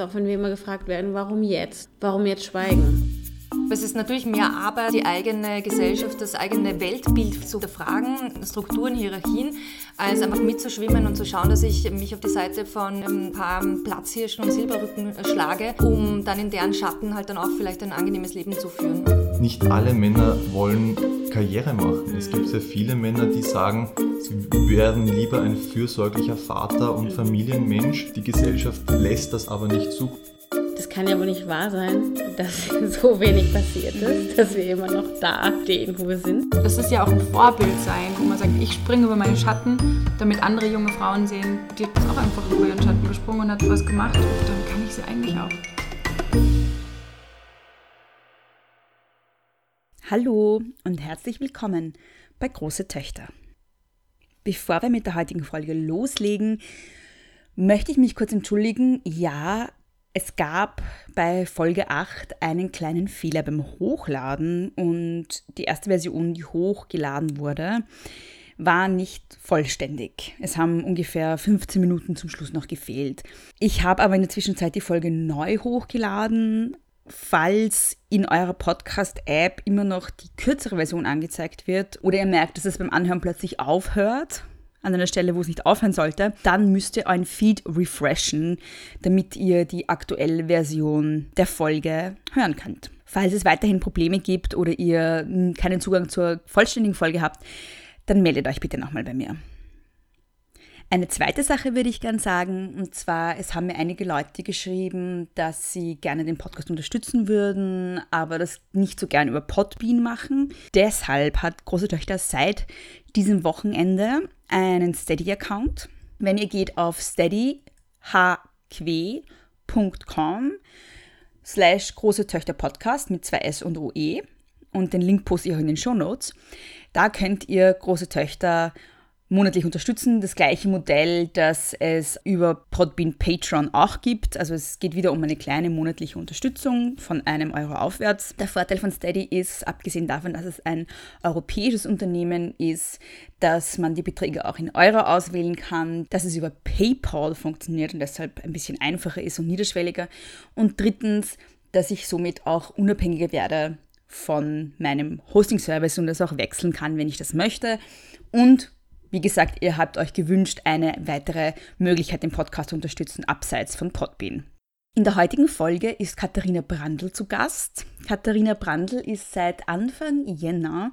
Auch wenn wir immer gefragt werden, warum jetzt? Warum jetzt schweigen? Es ist natürlich mehr Arbeit, die eigene Gesellschaft, das eigene Weltbild zu hinterfragen, Strukturen, Hierarchien, als einfach mitzuschwimmen und zu schauen, dass ich mich auf die Seite von ein paar Platzhirschen und Silberrücken schlage, um dann in deren Schatten halt dann auch vielleicht ein angenehmes Leben zu führen. Nicht alle Männer wollen Karriere machen. Es gibt sehr viele Männer, die sagen, sie werden lieber ein fürsorglicher Vater und Familienmensch. Die Gesellschaft lässt das aber nicht zu das kann ja wohl nicht wahr sein, dass so wenig passiert ist, dass wir immer noch da stehen, wo wir sind. Das ist ja auch ein Vorbild sein, wo man sagt, ich springe über meinen Schatten, damit andere junge Frauen sehen, die hat auch einfach über ihren Schatten gesprungen und hat was gemacht und dann kann ich sie eigentlich auch. Hallo und herzlich willkommen bei Große Töchter. Bevor wir mit der heutigen Folge loslegen, möchte ich mich kurz entschuldigen. Ja, es gab bei Folge 8 einen kleinen Fehler beim Hochladen und die erste Version, die hochgeladen wurde, war nicht vollständig. Es haben ungefähr 15 Minuten zum Schluss noch gefehlt. Ich habe aber in der Zwischenzeit die Folge neu hochgeladen. Falls in eurer Podcast-App immer noch die kürzere Version angezeigt wird oder ihr merkt, dass es beim Anhören plötzlich aufhört, an einer Stelle, wo es nicht aufhören sollte, dann müsst ihr euren Feed refreshen, damit ihr die aktuelle Version der Folge hören könnt. Falls es weiterhin Probleme gibt oder ihr keinen Zugang zur vollständigen Folge habt, dann meldet euch bitte nochmal bei mir. Eine zweite Sache würde ich gerne sagen, und zwar, es haben mir einige Leute geschrieben, dass sie gerne den Podcast unterstützen würden, aber das nicht so gern über Podbean machen. Deshalb hat Große Töchter seit diesem Wochenende einen Steady-Account. Wenn ihr geht auf steadyhq.com slash große Töchter Podcast mit zwei S und OE und den Link poste ich auch in den Show Notes. Da könnt ihr große Töchter monatlich unterstützen. Das gleiche Modell, das es über Podbean Patreon auch gibt. Also es geht wieder um eine kleine monatliche Unterstützung von einem Euro aufwärts. Der Vorteil von Steady ist, abgesehen davon, dass es ein europäisches Unternehmen ist, dass man die Beträge auch in Euro auswählen kann, dass es über PayPal funktioniert und deshalb ein bisschen einfacher ist und niederschwelliger. Und drittens, dass ich somit auch unabhängiger werde von meinem Hosting-Service und das auch wechseln kann, wenn ich das möchte. Und wie gesagt, ihr habt euch gewünscht, eine weitere Möglichkeit, den Podcast zu unterstützen, abseits von Podbean. In der heutigen Folge ist Katharina Brandl zu Gast. Katharina Brandl ist seit Anfang Jänner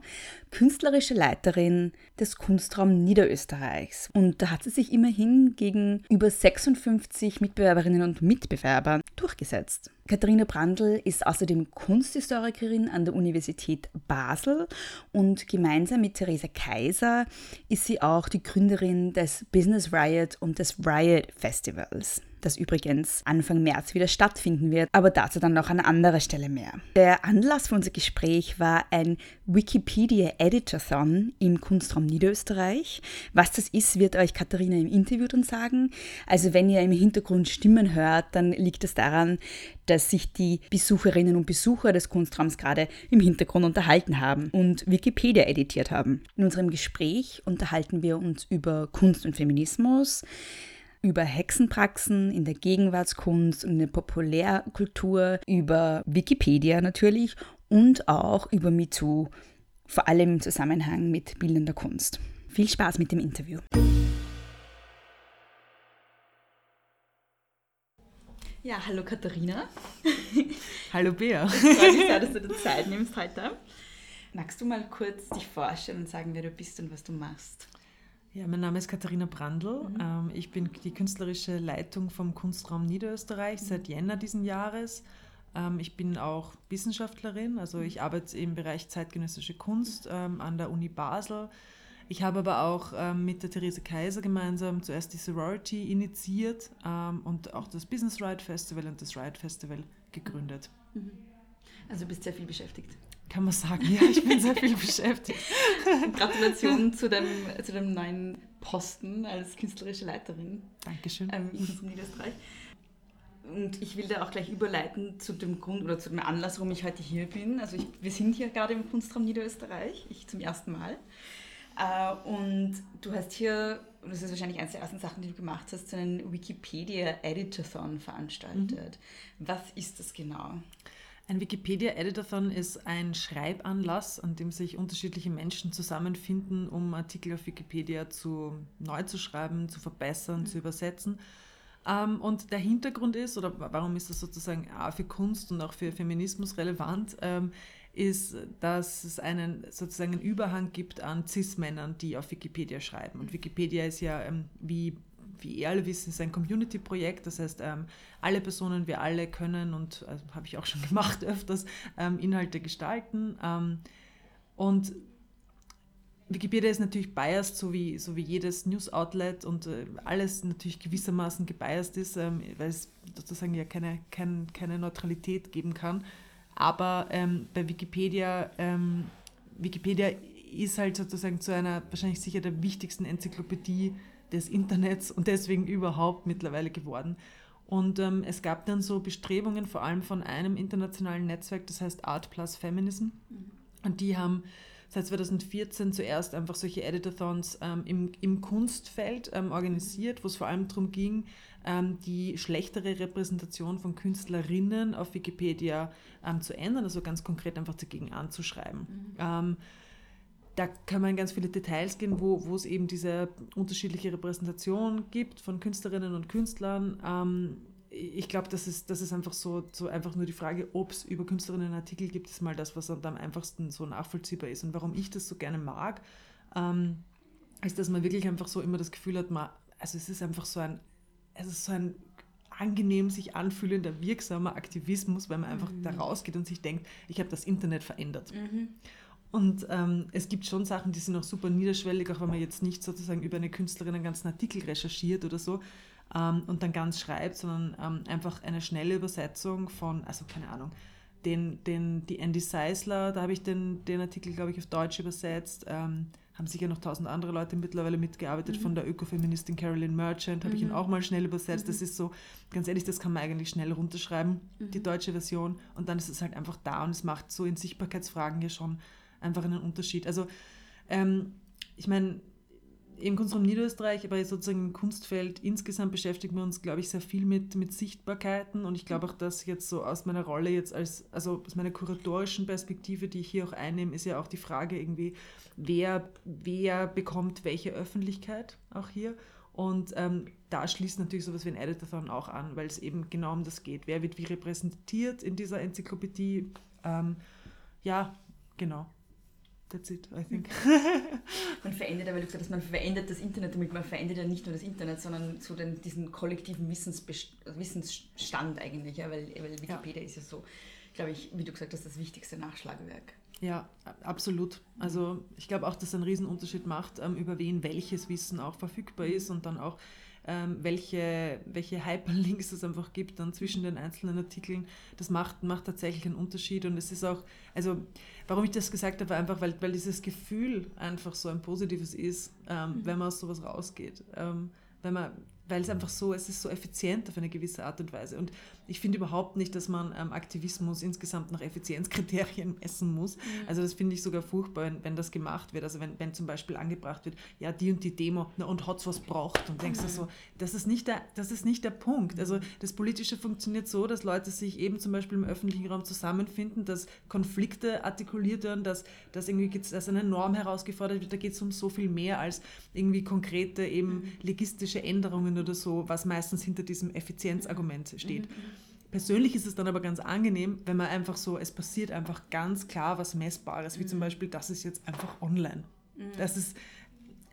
künstlerische Leiterin des Kunstraum Niederösterreichs. Und da hat sie sich immerhin gegen über 56 Mitbewerberinnen und Mitbewerber durchgesetzt. Katharina Brandl ist außerdem Kunsthistorikerin an der Universität Basel und gemeinsam mit Theresa Kaiser ist sie auch die Gründerin des Business Riot und des Riot Festivals das übrigens Anfang März wieder stattfinden wird, aber dazu dann noch an anderer Stelle mehr. Der Anlass für unser Gespräch war ein Wikipedia Editathon im Kunstraum Niederösterreich. Was das ist, wird euch Katharina im Interview dann sagen. Also wenn ihr im Hintergrund Stimmen hört, dann liegt es daran, dass sich die Besucherinnen und Besucher des Kunstraums gerade im Hintergrund unterhalten haben und Wikipedia editiert haben. In unserem Gespräch unterhalten wir uns über Kunst und Feminismus, über Hexenpraxen in der Gegenwartskunst und in der Populärkultur, über Wikipedia natürlich und auch über MeToo, vor allem im Zusammenhang mit bildender Kunst. Viel Spaß mit dem Interview. Ja, hallo Katharina. Hallo Bea. Ich freue mich sehr, dass du dir Zeit nimmst heute. Magst du mal kurz dich vorstellen und sagen, wer du bist und was du machst? Ja, mein Name ist Katharina Brandl. Mhm. Ähm, ich bin die künstlerische Leitung vom Kunstraum Niederösterreich seit Jänner diesen Jahres. Ähm, ich bin auch Wissenschaftlerin, also ich arbeite im Bereich zeitgenössische Kunst ähm, an der Uni Basel. Ich habe aber auch mit der Therese Kaiser gemeinsam zuerst die Sorority initiiert und auch das Business Ride Festival und das Ride Festival gegründet. Mhm. Also du bist sehr viel beschäftigt. Kann man sagen, ja, ich bin sehr viel beschäftigt. Gratulation zu dem, zu dem neuen Posten als künstlerische Leiterin. Dankeschön. Ähm, in Niederösterreich. Und ich will da auch gleich überleiten zu dem Grund oder zu dem Anlass, warum ich heute hier bin. Also ich, wir sind hier gerade im Kunstraum Niederösterreich, ich zum ersten Mal. Äh, und du hast hier, und das ist wahrscheinlich eines der ersten Sachen, die du gemacht hast, so einen Wikipedia-Editathon veranstaltet. Mhm. Was ist das genau? Ein Wikipedia-Editathon ist ein Schreibanlass, an dem sich unterschiedliche Menschen zusammenfinden, um Artikel auf Wikipedia zu, neu zu schreiben, zu verbessern, mhm. zu übersetzen. Ähm, und der Hintergrund ist, oder warum ist das sozusagen auch für Kunst und auch für Feminismus relevant, ähm, ist, dass es einen sozusagen einen Überhang gibt an Cis-Männern, die auf Wikipedia schreiben. Und Wikipedia ist ja, ähm, wie, wie ihr alle wissen, ist ein Community-Projekt. Das heißt, ähm, alle Personen, wir alle können, und also, habe ich auch schon gemacht öfters, ähm, Inhalte gestalten. Ähm, und Wikipedia ist natürlich biased, so wie, so wie jedes News-Outlet und äh, alles natürlich gewissermaßen gebiased ist, weil es sozusagen ja keine, kein, keine Neutralität geben kann. Aber ähm, bei Wikipedia, ähm, Wikipedia ist halt sozusagen zu einer wahrscheinlich sicher der wichtigsten Enzyklopädie des Internets und deswegen überhaupt mittlerweile geworden. Und ähm, es gab dann so Bestrebungen, vor allem von einem internationalen Netzwerk, das heißt Art Plus Feminism. Mhm. Und die haben seit 2014 zuerst einfach solche Editathons ähm, im, im Kunstfeld ähm, organisiert, wo es vor allem darum ging, ähm, die schlechtere Repräsentation von Künstlerinnen auf Wikipedia ähm, zu ändern, also ganz konkret einfach dagegen anzuschreiben. Mhm. Da kann man in ganz viele Details gehen, wo, wo es eben diese unterschiedliche Repräsentation gibt von Künstlerinnen und Künstlern ähm, ich glaube, das ist, das ist einfach so, so einfach nur die Frage, ob es über Künstlerinnen Artikel gibt, ist mal das, was am einfachsten so nachvollziehbar ist. Und warum ich das so gerne mag, ähm, ist, dass man wirklich einfach so immer das Gefühl hat, man, also es ist einfach so ein, es ist so ein angenehm sich anfühlender, wirksamer Aktivismus, weil man einfach mhm. da rausgeht und sich denkt, ich habe das Internet verändert. Mhm. Und ähm, es gibt schon Sachen, die sind auch super niederschwellig, auch wenn man jetzt nicht sozusagen über eine Künstlerin einen ganzen Artikel recherchiert oder so, ähm, und dann ganz schreibt, sondern ähm, einfach eine schnelle Übersetzung von, also keine Ahnung, den, den, die Andy Seisler, da habe ich den, den Artikel, glaube ich, auf Deutsch übersetzt. Ähm, haben sicher noch tausend andere Leute mittlerweile mitgearbeitet. Mhm. Von der Ökofeministin Carolyn Merchant habe mhm. ich ihn auch mal schnell übersetzt. Mhm. Das ist so, ganz ehrlich, das kann man eigentlich schnell runterschreiben, die mhm. deutsche Version. Und dann ist es halt einfach da und es macht so in Sichtbarkeitsfragen ja schon einfach einen Unterschied. Also, ähm, ich meine, im Kunstraum Niederösterreich, aber sozusagen im Kunstfeld insgesamt beschäftigen wir uns, glaube ich, sehr viel mit, mit Sichtbarkeiten und ich glaube auch, dass jetzt so aus meiner Rolle jetzt als, also aus meiner kuratorischen Perspektive, die ich hier auch einnehme, ist ja auch die Frage irgendwie, wer, wer bekommt welche Öffentlichkeit auch hier und ähm, da schließt natürlich sowas wie ein Editathon auch an, weil es eben genau um das geht. Wer wird wie repräsentiert in dieser Enzyklopädie? Ähm, ja, genau. That's it, I think. man verändert, weil du gesagt hast, man verändert das Internet damit, man verändert ja nicht nur das Internet, sondern so den, diesen kollektiven Wissensstand eigentlich, ja, weil, weil Wikipedia ja. ist ja so, glaube ich, wie du gesagt hast, das wichtigste Nachschlagewerk. Ja, absolut. Also ich glaube auch, dass es einen Riesenunterschied macht, ähm, über wen welches Wissen auch verfügbar ist und dann auch ähm, welche, welche Hyperlinks es einfach gibt dann zwischen den einzelnen Artikeln. Das macht, macht tatsächlich einen Unterschied und es ist auch, also warum ich das gesagt habe, einfach weil, weil dieses Gefühl einfach so ein positives ist, ähm, mhm. wenn man aus sowas rausgeht. Ähm, wenn man weil es einfach so, es ist so effizient auf eine gewisse Art und Weise. Und ich finde überhaupt nicht, dass man ähm, Aktivismus insgesamt nach Effizienzkriterien messen muss. Mhm. Also das finde ich sogar furchtbar, wenn, wenn, das gemacht wird. Also wenn, wenn zum Beispiel angebracht wird, ja, die und die Demo, na, und hat's was braucht. Und denkst mhm. du so, das ist, nicht der, das ist nicht der Punkt. Also das Politische funktioniert so, dass Leute sich eben zum Beispiel im öffentlichen Raum zusammenfinden, dass Konflikte artikuliert werden, dass, dass irgendwie dass eine Norm herausgefordert wird. Da geht es um so viel mehr als irgendwie konkrete, eben mhm. legistische Änderungen oder so, was meistens hinter diesem Effizienzargument steht. Mhm, mhm. Persönlich ist es dann aber ganz angenehm, wenn man einfach so, es passiert einfach ganz klar was Messbares, wie zum mhm. Beispiel, das ist jetzt einfach online. Das ist,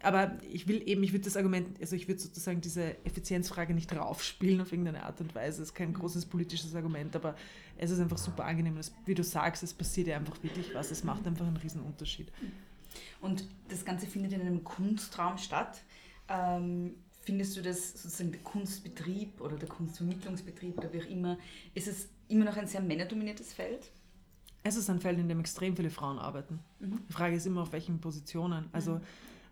aber ich will eben, ich würde das Argument, also ich würde sozusagen diese Effizienzfrage nicht raufspielen auf irgendeine Art und Weise. Es ist kein großes politisches Argument, aber es ist einfach super angenehm. Das, wie du sagst, es passiert ja einfach wirklich was. Es macht einfach einen riesen Unterschied. Und das Ganze findet in einem Kunstraum statt. Ähm, Findest du das sozusagen der Kunstbetrieb oder der Kunstvermittlungsbetrieb oder wie auch immer, ist es immer noch ein sehr männerdominiertes Feld? Es ist ein Feld, in dem extrem viele Frauen arbeiten. Mhm. Die Frage ist immer, auf welchen Positionen. Also mhm.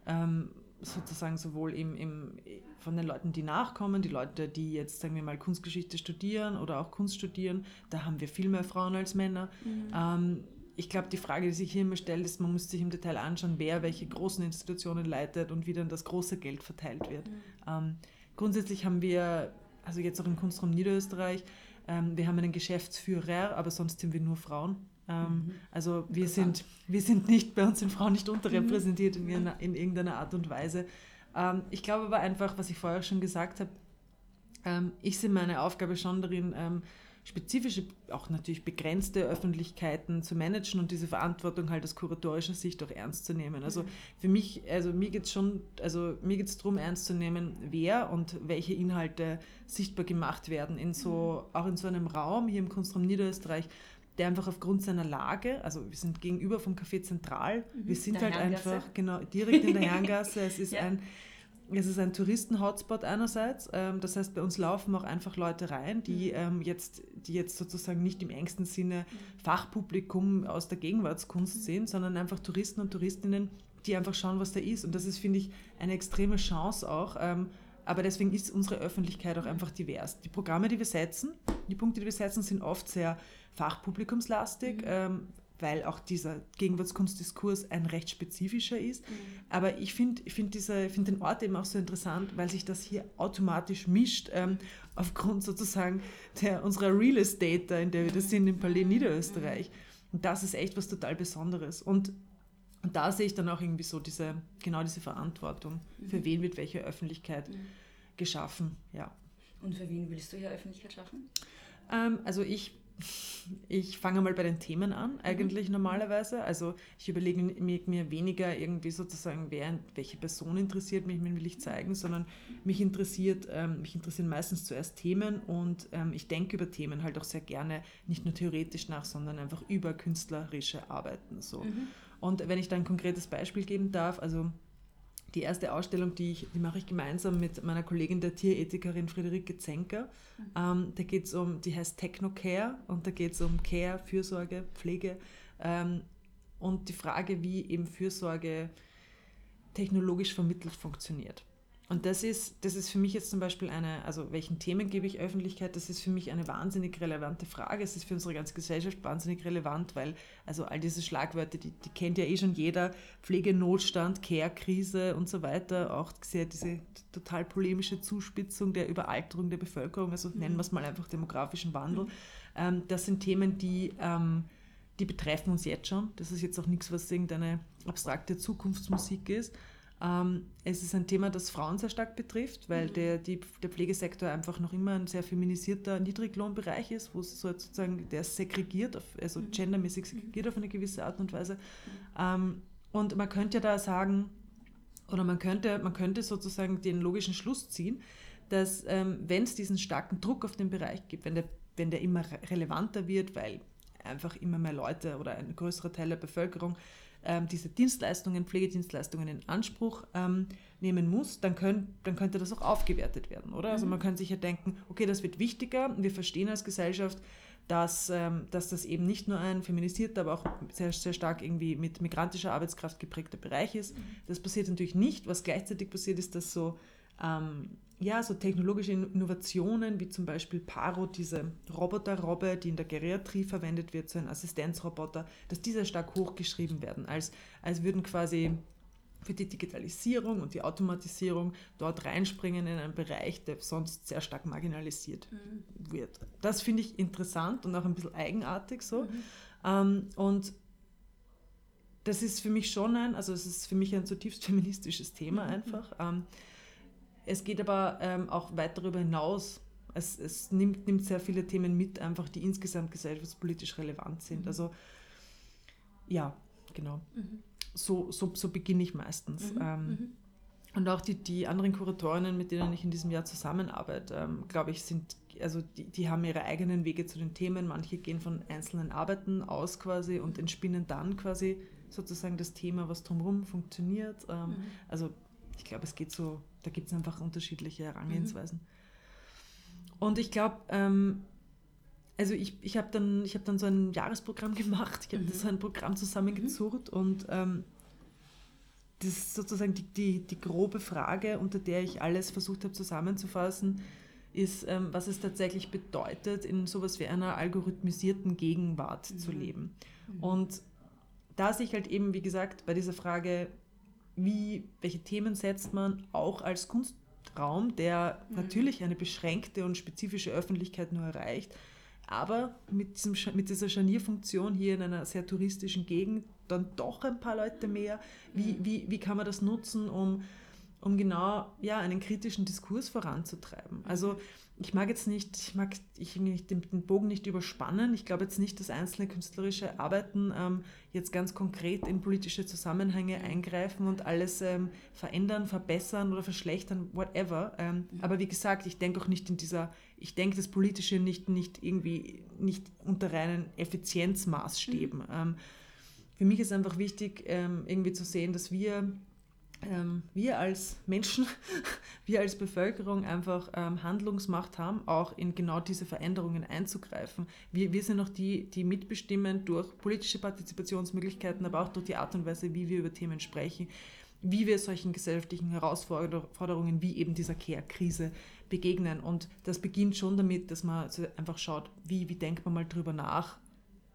ähm, sozusagen sowohl im, im, von den Leuten, die nachkommen, die Leute, die jetzt, sagen wir mal, Kunstgeschichte studieren oder auch Kunst studieren, da haben wir viel mehr Frauen als Männer. Mhm. Ähm, ich glaube, die Frage, die sich hier immer stellt, ist, man muss sich im Detail anschauen, wer welche großen Institutionen leitet und wie dann das große Geld verteilt wird. Mhm. Ähm, grundsätzlich haben wir, also jetzt auch im Kunstraum Niederösterreich, ähm, wir haben einen Geschäftsführer, aber sonst sind wir nur Frauen. Ähm, mhm. Also wir sind, wir sind nicht, bei uns sind Frauen nicht unterrepräsentiert mhm. in, in, irgendeiner Art und Weise. Ähm, ich glaube aber einfach, was ich vorher schon gesagt habe, ähm, ich sehe meine Aufgabe schon darin, ähm, spezifische, auch natürlich begrenzte Öffentlichkeiten zu managen und diese Verantwortung halt aus kuratorischer Sicht auch ernst zu nehmen. Also mhm. für mich, also mir geht es schon, also mir geht es darum, ernst zu nehmen, wer und welche Inhalte sichtbar gemacht werden in so, mhm. auch in so einem Raum hier im Kunstraum Niederösterreich, der einfach aufgrund seiner Lage, also wir sind gegenüber vom Café Zentral, mhm. wir sind halt Herrengasse. einfach genau direkt in der Herrengasse. Es ist ja. ein es ist ein Touristen-Hotspot einerseits. Ähm, das heißt, bei uns laufen auch einfach Leute rein, die, mhm. ähm, jetzt, die jetzt sozusagen nicht im engsten Sinne Fachpublikum aus der Gegenwartskunst mhm. sehen, sondern einfach Touristen und Touristinnen, die einfach schauen, was da ist. Und das ist, finde ich, eine extreme Chance auch. Ähm, aber deswegen ist unsere Öffentlichkeit auch einfach divers. Die Programme, die wir setzen, die Punkte, die wir setzen, sind oft sehr fachpublikumslastig. Mhm weil auch dieser Gegenwartskunstdiskurs ein recht spezifischer ist. Mhm. Aber ich finde ich find find den Ort eben auch so interessant, weil sich das hier automatisch mischt, ähm, aufgrund sozusagen der, unserer Real Estate, da, in der wir das sind, im Palais Niederösterreich. Und das ist echt was total Besonderes. Und, und da sehe ich dann auch irgendwie so diese, genau diese Verantwortung. Mhm. Für wen wird welche Öffentlichkeit mhm. geschaffen, ja. Und für wen willst du hier Öffentlichkeit schaffen? Ähm, also ich ich fange mal bei den Themen an, eigentlich mhm. normalerweise. Also ich überlege mir, weniger irgendwie sozusagen, wer, welche Person interessiert mich, wen will ich zeigen, sondern mich interessiert, ähm, mich interessieren meistens zuerst Themen und ähm, ich denke über Themen halt auch sehr gerne, nicht nur theoretisch nach, sondern einfach über künstlerische Arbeiten. So. Mhm. Und wenn ich da ein konkretes Beispiel geben darf, also die erste Ausstellung, die, ich, die mache ich gemeinsam mit meiner Kollegin, der Tierethikerin Friederike Zenker. Mhm. Ähm, da geht es um, die heißt Technocare und da geht es um Care, Fürsorge, Pflege ähm, und die Frage, wie eben Fürsorge technologisch vermittelt funktioniert. Und das ist, das ist für mich jetzt zum Beispiel eine, also welchen Themen gebe ich Öffentlichkeit, das ist für mich eine wahnsinnig relevante Frage. Es ist für unsere ganze Gesellschaft wahnsinnig relevant, weil also all diese Schlagwörter, die, die kennt ja eh schon jeder, Pflegenotstand, Care-Krise und so weiter, auch sehr diese total polemische Zuspitzung der Überalterung der Bevölkerung, also mhm. nennen wir es mal einfach demografischen Wandel. Mhm. Ähm, das sind Themen, die... Ähm, die betreffen uns jetzt schon. Das ist jetzt auch nichts, was irgendeine abstrakte Zukunftsmusik ist. Ähm, es ist ein Thema, das Frauen sehr stark betrifft, weil mhm. der, die, der Pflegesektor einfach noch immer ein sehr feminisierter Niedriglohnbereich ist, wo sozusagen der segregiert, auf, also mhm. gendermäßig segregiert auf eine gewisse Art und Weise. Ähm, und man könnte ja da sagen, oder man könnte, man könnte sozusagen den logischen Schluss ziehen, dass ähm, wenn es diesen starken Druck auf den Bereich gibt, wenn der, wenn der immer relevanter wird, weil einfach immer mehr Leute oder ein größerer Teil der Bevölkerung ähm, diese Dienstleistungen, Pflegedienstleistungen in Anspruch ähm, nehmen muss, dann, können, dann könnte das auch aufgewertet werden, oder? Also mhm. man könnte sich ja denken, okay, das wird wichtiger. Wir verstehen als Gesellschaft, dass, ähm, dass das eben nicht nur ein feminisierter, aber auch sehr, sehr stark irgendwie mit migrantischer Arbeitskraft geprägter Bereich ist. Mhm. Das passiert natürlich nicht. Was gleichzeitig passiert, ist, dass so ähm, ja, so technologische Innovationen wie zum Beispiel Paro, diese Roboter-Robbe, die in der Geriatrie verwendet wird, so ein Assistenzroboter, dass diese stark hochgeschrieben werden, als, als würden quasi für die Digitalisierung und die Automatisierung dort reinspringen in einen Bereich, der sonst sehr stark marginalisiert mhm. wird. Das finde ich interessant und auch ein bisschen eigenartig so. Mhm. Ähm, und das ist für mich schon ein, also es ist für mich ein zutiefst feministisches Thema mhm. einfach. Ähm, es geht aber ähm, auch weit darüber hinaus. Es, es nimmt, nimmt, sehr viele Themen mit, einfach die insgesamt gesellschaftspolitisch relevant sind. Mhm. Also ja, genau. Mhm. So, so, so beginne ich meistens. Mhm. Ähm, mhm. und auch die, die anderen Kuratorinnen, mit denen ich in diesem Jahr zusammenarbeite, ähm, glaube ich, sind, also die, die haben ihre eigenen Wege zu den Themen. Manche gehen von einzelnen Arbeiten aus quasi und entspinnen dann quasi sozusagen das Thema, was drumherum funktioniert. Ähm, mhm. Also ich glaube, es geht so, da gibt es einfach unterschiedliche Herangehensweisen. Mhm. Und ich glaube, ähm, also ich, ich habe dann, hab dann so ein Jahresprogramm gemacht, ich habe mhm. so ein Programm zusammengezurrt mhm. und ähm, das ist sozusagen die, die, die grobe Frage, unter der ich alles versucht habe zusammenzufassen, ist, ähm, was es tatsächlich bedeutet, in sowas wie einer algorithmisierten Gegenwart mhm. zu leben. Mhm. Und da sich halt eben, wie gesagt, bei dieser Frage, wie, welche Themen setzt man auch als Kunstraum, der mhm. natürlich eine beschränkte und spezifische Öffentlichkeit nur erreicht, aber mit, diesem, mit dieser Scharnierfunktion hier in einer sehr touristischen Gegend dann doch ein paar Leute mehr. Wie, mhm. wie, wie kann man das nutzen, um, um genau ja, einen kritischen Diskurs voranzutreiben? Also ich mag jetzt nicht, ich mag ich nicht den, den, Bogen nicht überspannen. Ich glaube jetzt nicht, dass einzelne künstlerische Arbeiten ähm, jetzt ganz konkret in politische Zusammenhänge eingreifen und alles ähm, verändern, verbessern oder verschlechtern, whatever. Ähm, mhm. Aber wie gesagt, ich denke auch nicht in dieser, ich denke das Politische nicht, nicht irgendwie, nicht unter reinen Effizienzmaßstäben. Mhm. Ähm, für mich ist einfach wichtig, ähm, irgendwie zu sehen, dass wir ähm, wir als Menschen, wir als Bevölkerung einfach ähm, Handlungsmacht haben, auch in genau diese Veränderungen einzugreifen. Wir, wir sind auch die, die mitbestimmen durch politische Partizipationsmöglichkeiten, aber auch durch die Art und Weise, wie wir über Themen sprechen, wie wir solchen gesellschaftlichen Herausforderungen wie eben dieser Care-Krise begegnen. Und das beginnt schon damit, dass man einfach schaut, wie, wie denkt man mal drüber nach.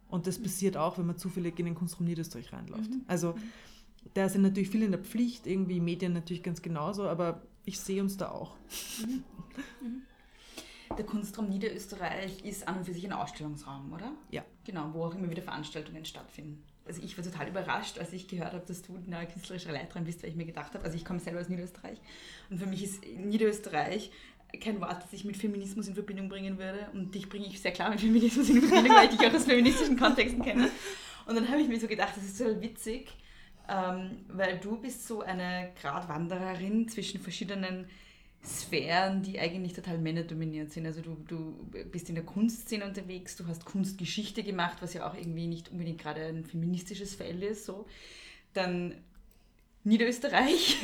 Und das passiert auch, wenn man zufällig in den Kunstraum Niederösterreich reinläuft. Mhm. Also da sind natürlich viele in der Pflicht, irgendwie Medien natürlich ganz genauso, aber ich sehe uns da auch. Mhm. Mhm. Der Kunstraum Niederösterreich ist an und für sich ein Ausstellungsraum, oder? Ja. Genau, wo auch immer wieder Veranstaltungen stattfinden. Also ich war total überrascht, als ich gehört habe, dass du eine künstlerische Leiterin bist, weil ich mir gedacht habe, also ich komme selber aus Niederösterreich und für mich ist Niederösterreich kein Wort, das ich mit Feminismus in Verbindung bringen würde und dich bringe ich sehr klar mit Feminismus in Verbindung, weil ich dich auch aus feministischen Kontexten kenne. Und dann habe ich mir so gedacht, das ist so witzig, ähm, weil du bist so eine Gratwandererin zwischen verschiedenen Sphären, die eigentlich total männerdominiert sind. Also du, du bist in der Kunstszene unterwegs, du hast Kunstgeschichte gemacht, was ja auch irgendwie nicht unbedingt gerade ein feministisches Feld ist. So. Dann Niederösterreich,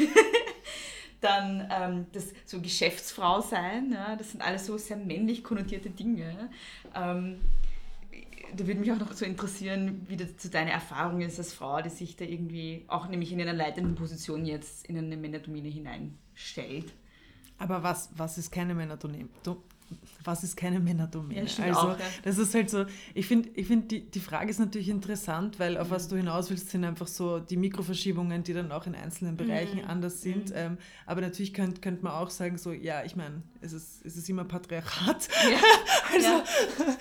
dann ähm, das so Geschäftsfrau sein, ja, das sind alles so sehr männlich konnotierte Dinge. Ähm, da würde mich auch noch so interessieren, wie das zu deiner Erfahrung ist als Frau, die sich da irgendwie auch nämlich in einer leitenden Position jetzt in eine Männerdomäne hineinstellt. Aber was, was ist keine Männerdomäne? Was ist keine Männerdomäne? Ja, also auch, ja. das ist halt so, ich finde, ich find, die, die Frage ist natürlich interessant, weil auf mhm. was du hinaus willst, sind einfach so die Mikroverschiebungen, die dann auch in einzelnen Bereichen mhm. anders sind. Mhm. Ähm, aber natürlich könnte könnt man auch sagen, so, ja, ich meine, es ist, es ist immer Patriarchat. Ja. also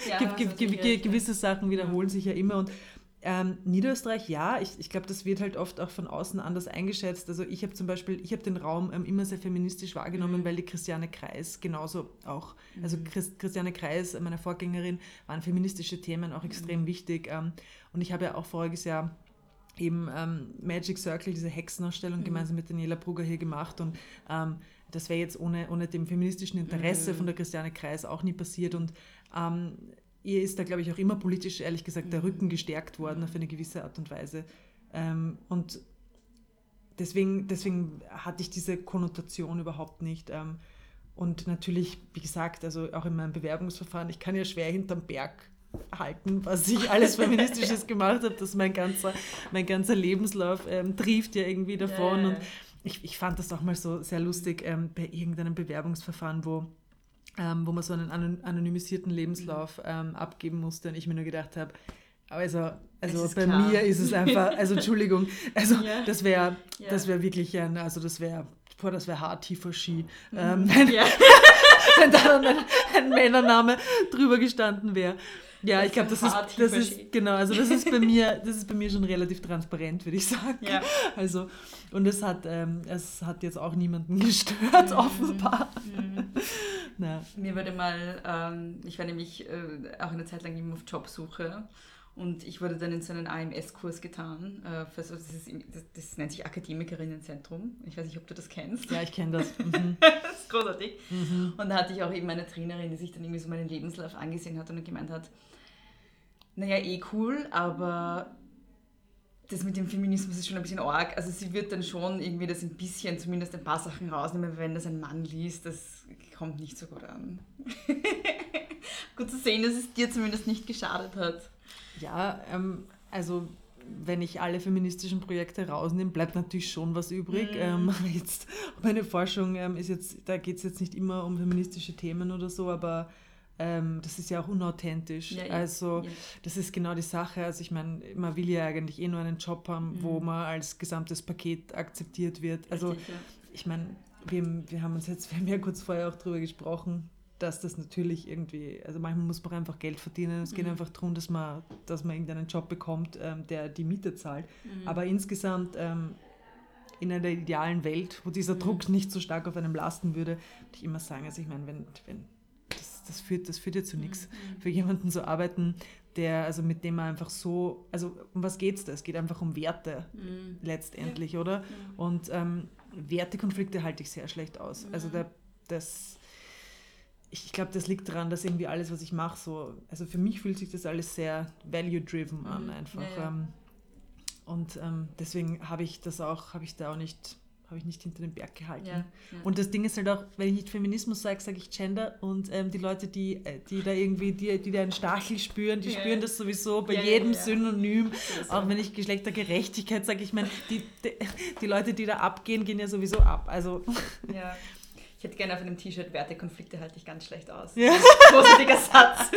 ja. ge ge gewisse Sachen wiederholen sich ja immer und ähm, Niederösterreich, ja, ich, ich glaube, das wird halt oft auch von außen anders eingeschätzt. Also ich habe zum Beispiel, ich habe den Raum ähm, immer sehr feministisch wahrgenommen, mhm. weil die Christiane Kreis genauso auch, also mhm. Christ, Christiane Kreis, meine Vorgängerin, waren feministische Themen auch extrem mhm. wichtig. Ähm, und ich habe ja auch voriges Jahr eben ähm, Magic Circle, diese Hexenausstellung mhm. gemeinsam mit Daniela Brugger hier gemacht und ähm, das wäre jetzt ohne, ohne dem feministischen Interesse mhm. von der Christiane Kreis auch nie passiert und ähm, ihr ist da, glaube ich, auch immer politisch, ehrlich gesagt, der mhm. Rücken gestärkt worden auf eine gewisse Art und Weise. Ähm, und deswegen, deswegen hatte ich diese Konnotation überhaupt nicht. Ähm, und natürlich, wie gesagt, also auch in meinem Bewerbungsverfahren, ich kann ja schwer hinterm Berg halten, was ich alles Feministisches gemacht habe. dass mein ganzer, mein ganzer Lebenslauf ähm, trieft ja irgendwie davon. Yeah. Und ich, ich fand das auch mal so sehr lustig ähm, bei irgendeinem Bewerbungsverfahren, wo ähm, wo man so einen anonymisierten Lebenslauf ähm, abgeben musste und ich mir nur gedacht habe, also, also bei klar. mir ist es einfach, also Entschuldigung, also ja. das wäre ja. das wäre wirklich ein, also das wäre, boah, das wäre hart tiefer Ski. Mhm. Ähm, wenn, ja. wenn da dann ein, ein Männername drüber gestanden wäre. Ja, das ich glaube, das ist, das ist genau, also das ist bei mir, das ist bei mir schon relativ transparent, würde ich sagen. Ja. Also und es hat, ähm, es hat jetzt auch niemanden gestört, mhm. offenbar. Mhm. Mir wurde mal, ähm, ich war nämlich äh, auch eine Zeit lang immer auf Jobsuche und ich wurde dann in so einen AMS-Kurs getan. Äh, für so, das, ist, das, das, nennt sich Akademikerinnenzentrum. Ich weiß nicht, ob du das kennst. Ja, ich kenne das. Mhm. das ist großartig. Mhm. Und da hatte ich auch eben eine Trainerin, die sich dann irgendwie so meinen Lebenslauf angesehen hat und gemeint hat, naja, eh cool, aber das mit dem Feminismus ist schon ein bisschen arg. Also sie wird dann schon irgendwie das ein bisschen, zumindest ein paar Sachen rausnehmen, wenn das ein Mann liest, das kommt nicht so gut an. gut zu sehen, dass es dir zumindest nicht geschadet hat. Ja, ähm, also wenn ich alle feministischen Projekte rausnehme, bleibt natürlich schon was übrig. Mhm. Ähm, jetzt, meine Forschung ähm, ist jetzt, da geht es jetzt nicht immer um feministische Themen oder so, aber ähm, das ist ja auch unauthentisch. Ja, ja. Also Ja. das ist genau die Sache. Also ich meine, man will ja eigentlich eh nur einen Job haben, wo Mhm. man als gesamtes Paket akzeptiert wird. Also Richtig, ich meine, wir, wir haben uns jetzt, wir haben ja kurz vorher auch darüber gesprochen, dass das natürlich irgendwie, also manchmal muss man einfach Geld verdienen. Es geht Mhm. einfach darum, dass man, dass man irgendeinen Job bekommt, ähm, der die Miete zahlt. Mhm. Aber insgesamt ähm, in einer idealen Welt, wo dieser Mhm. Druck nicht so stark auf einem lasten würde, würde ich immer sagen, also ich meine, wenn, wenn das, das, führt, das führt ja zu nichts. Mhm. Für jemanden zu arbeiten, der, also mit dem man einfach so, also um was geht es da? Es geht einfach um Werte Mhm. letztendlich, oder? Und ähm, Wertekonflikte halte ich sehr schlecht aus. Also Mhm. der, das, ich glaube, das liegt daran, dass irgendwie alles, was ich mache, so, also für mich fühlt sich das alles sehr value-driven an Mhm. einfach. Ja, ja. Ähm, und ähm, deswegen habe ich das auch, habe ich da auch nicht, habe ich nicht hinter den Berg gehalten. Ja. Und das Ding ist halt auch, wenn ich nicht Feminismus sage, sage ich Gender und ähm, die Leute, die, äh, die da irgendwie, die, die da einen Stachel spüren, die spüren das sowieso bei jedem. Synonym. Auch wenn ich Geschlechtergerechtigkeit sage, ich meine, die, die, die Leute, die da abgehen, gehen ja sowieso ab. Also Ja. Ich hätte gerne auf einem T-Shirt Wertekonflikte halte ich ganz schlecht aus. Ja. Positiver Satz.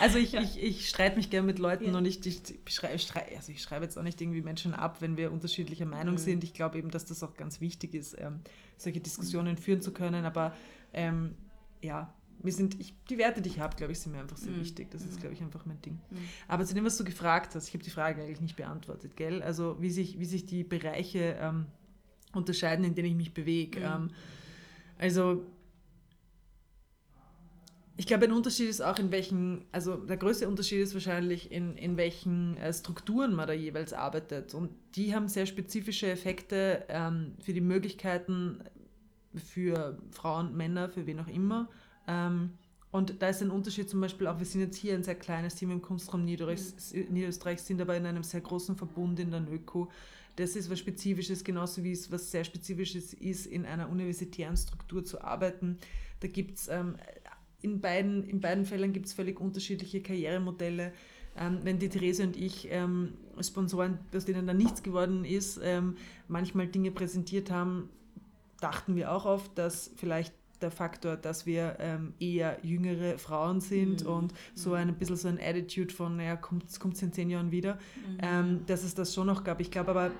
Also ich, ich, ich streite mich gerne mit Leuten Ja. und ich, ich, schrei, schrei, also ich schreibe jetzt auch nicht irgendwie Menschen ab, wenn wir unterschiedlicher Meinung Mhm. sind. Ich glaube eben, dass das auch ganz wichtig ist, ähm, solche Diskussionen führen zu können. Aber ähm, ja, wir sind, ich, die Werte, die ich habe, glaube ich, sind mir einfach sehr Mhm. wichtig. Das ist, glaube ich, einfach mein Ding. Mhm. Aber zu dem, was du gefragt hast, ich habe die Frage eigentlich nicht beantwortet, gell? Also wie sich, wie sich die Bereiche ähm, unterscheiden, in denen ich mich bewege. Mhm. Ähm, also ich glaube, ein Unterschied ist auch in welchen, also der größte Unterschied ist wahrscheinlich in, in welchen äh, Strukturen man da jeweils arbeitet. Und die haben sehr spezifische Effekte ähm, für die Möglichkeiten für Frauen, Männer, für wen auch immer. Ähm, und da ist ein Unterschied zum Beispiel auch, wir sind jetzt hier ein sehr kleines Team im Kunstraum Niederösterreich, Niederösterreich sind aber in einem sehr großen Verbund in der NÖKO. Das ist was Spezifisches, genauso wie es was sehr Spezifisches ist, in einer universitären Struktur zu arbeiten. Da gibt es ähm, in, beiden, in beiden Fällen gibt völlig unterschiedliche Karrieremodelle. Ähm, wenn die Therese und ich ähm, Sponsoren, aus denen da nichts geworden ist, ähm, manchmal Dinge präsentiert haben, dachten wir auch oft, dass vielleicht der Faktor, dass wir ähm, eher jüngere Frauen sind Mhm. und so ein bisschen so ein Attitude von, naja, kommt es in zehn Jahren wieder, Mhm. ähm, dass es das schon noch gab. Ich glaube aber,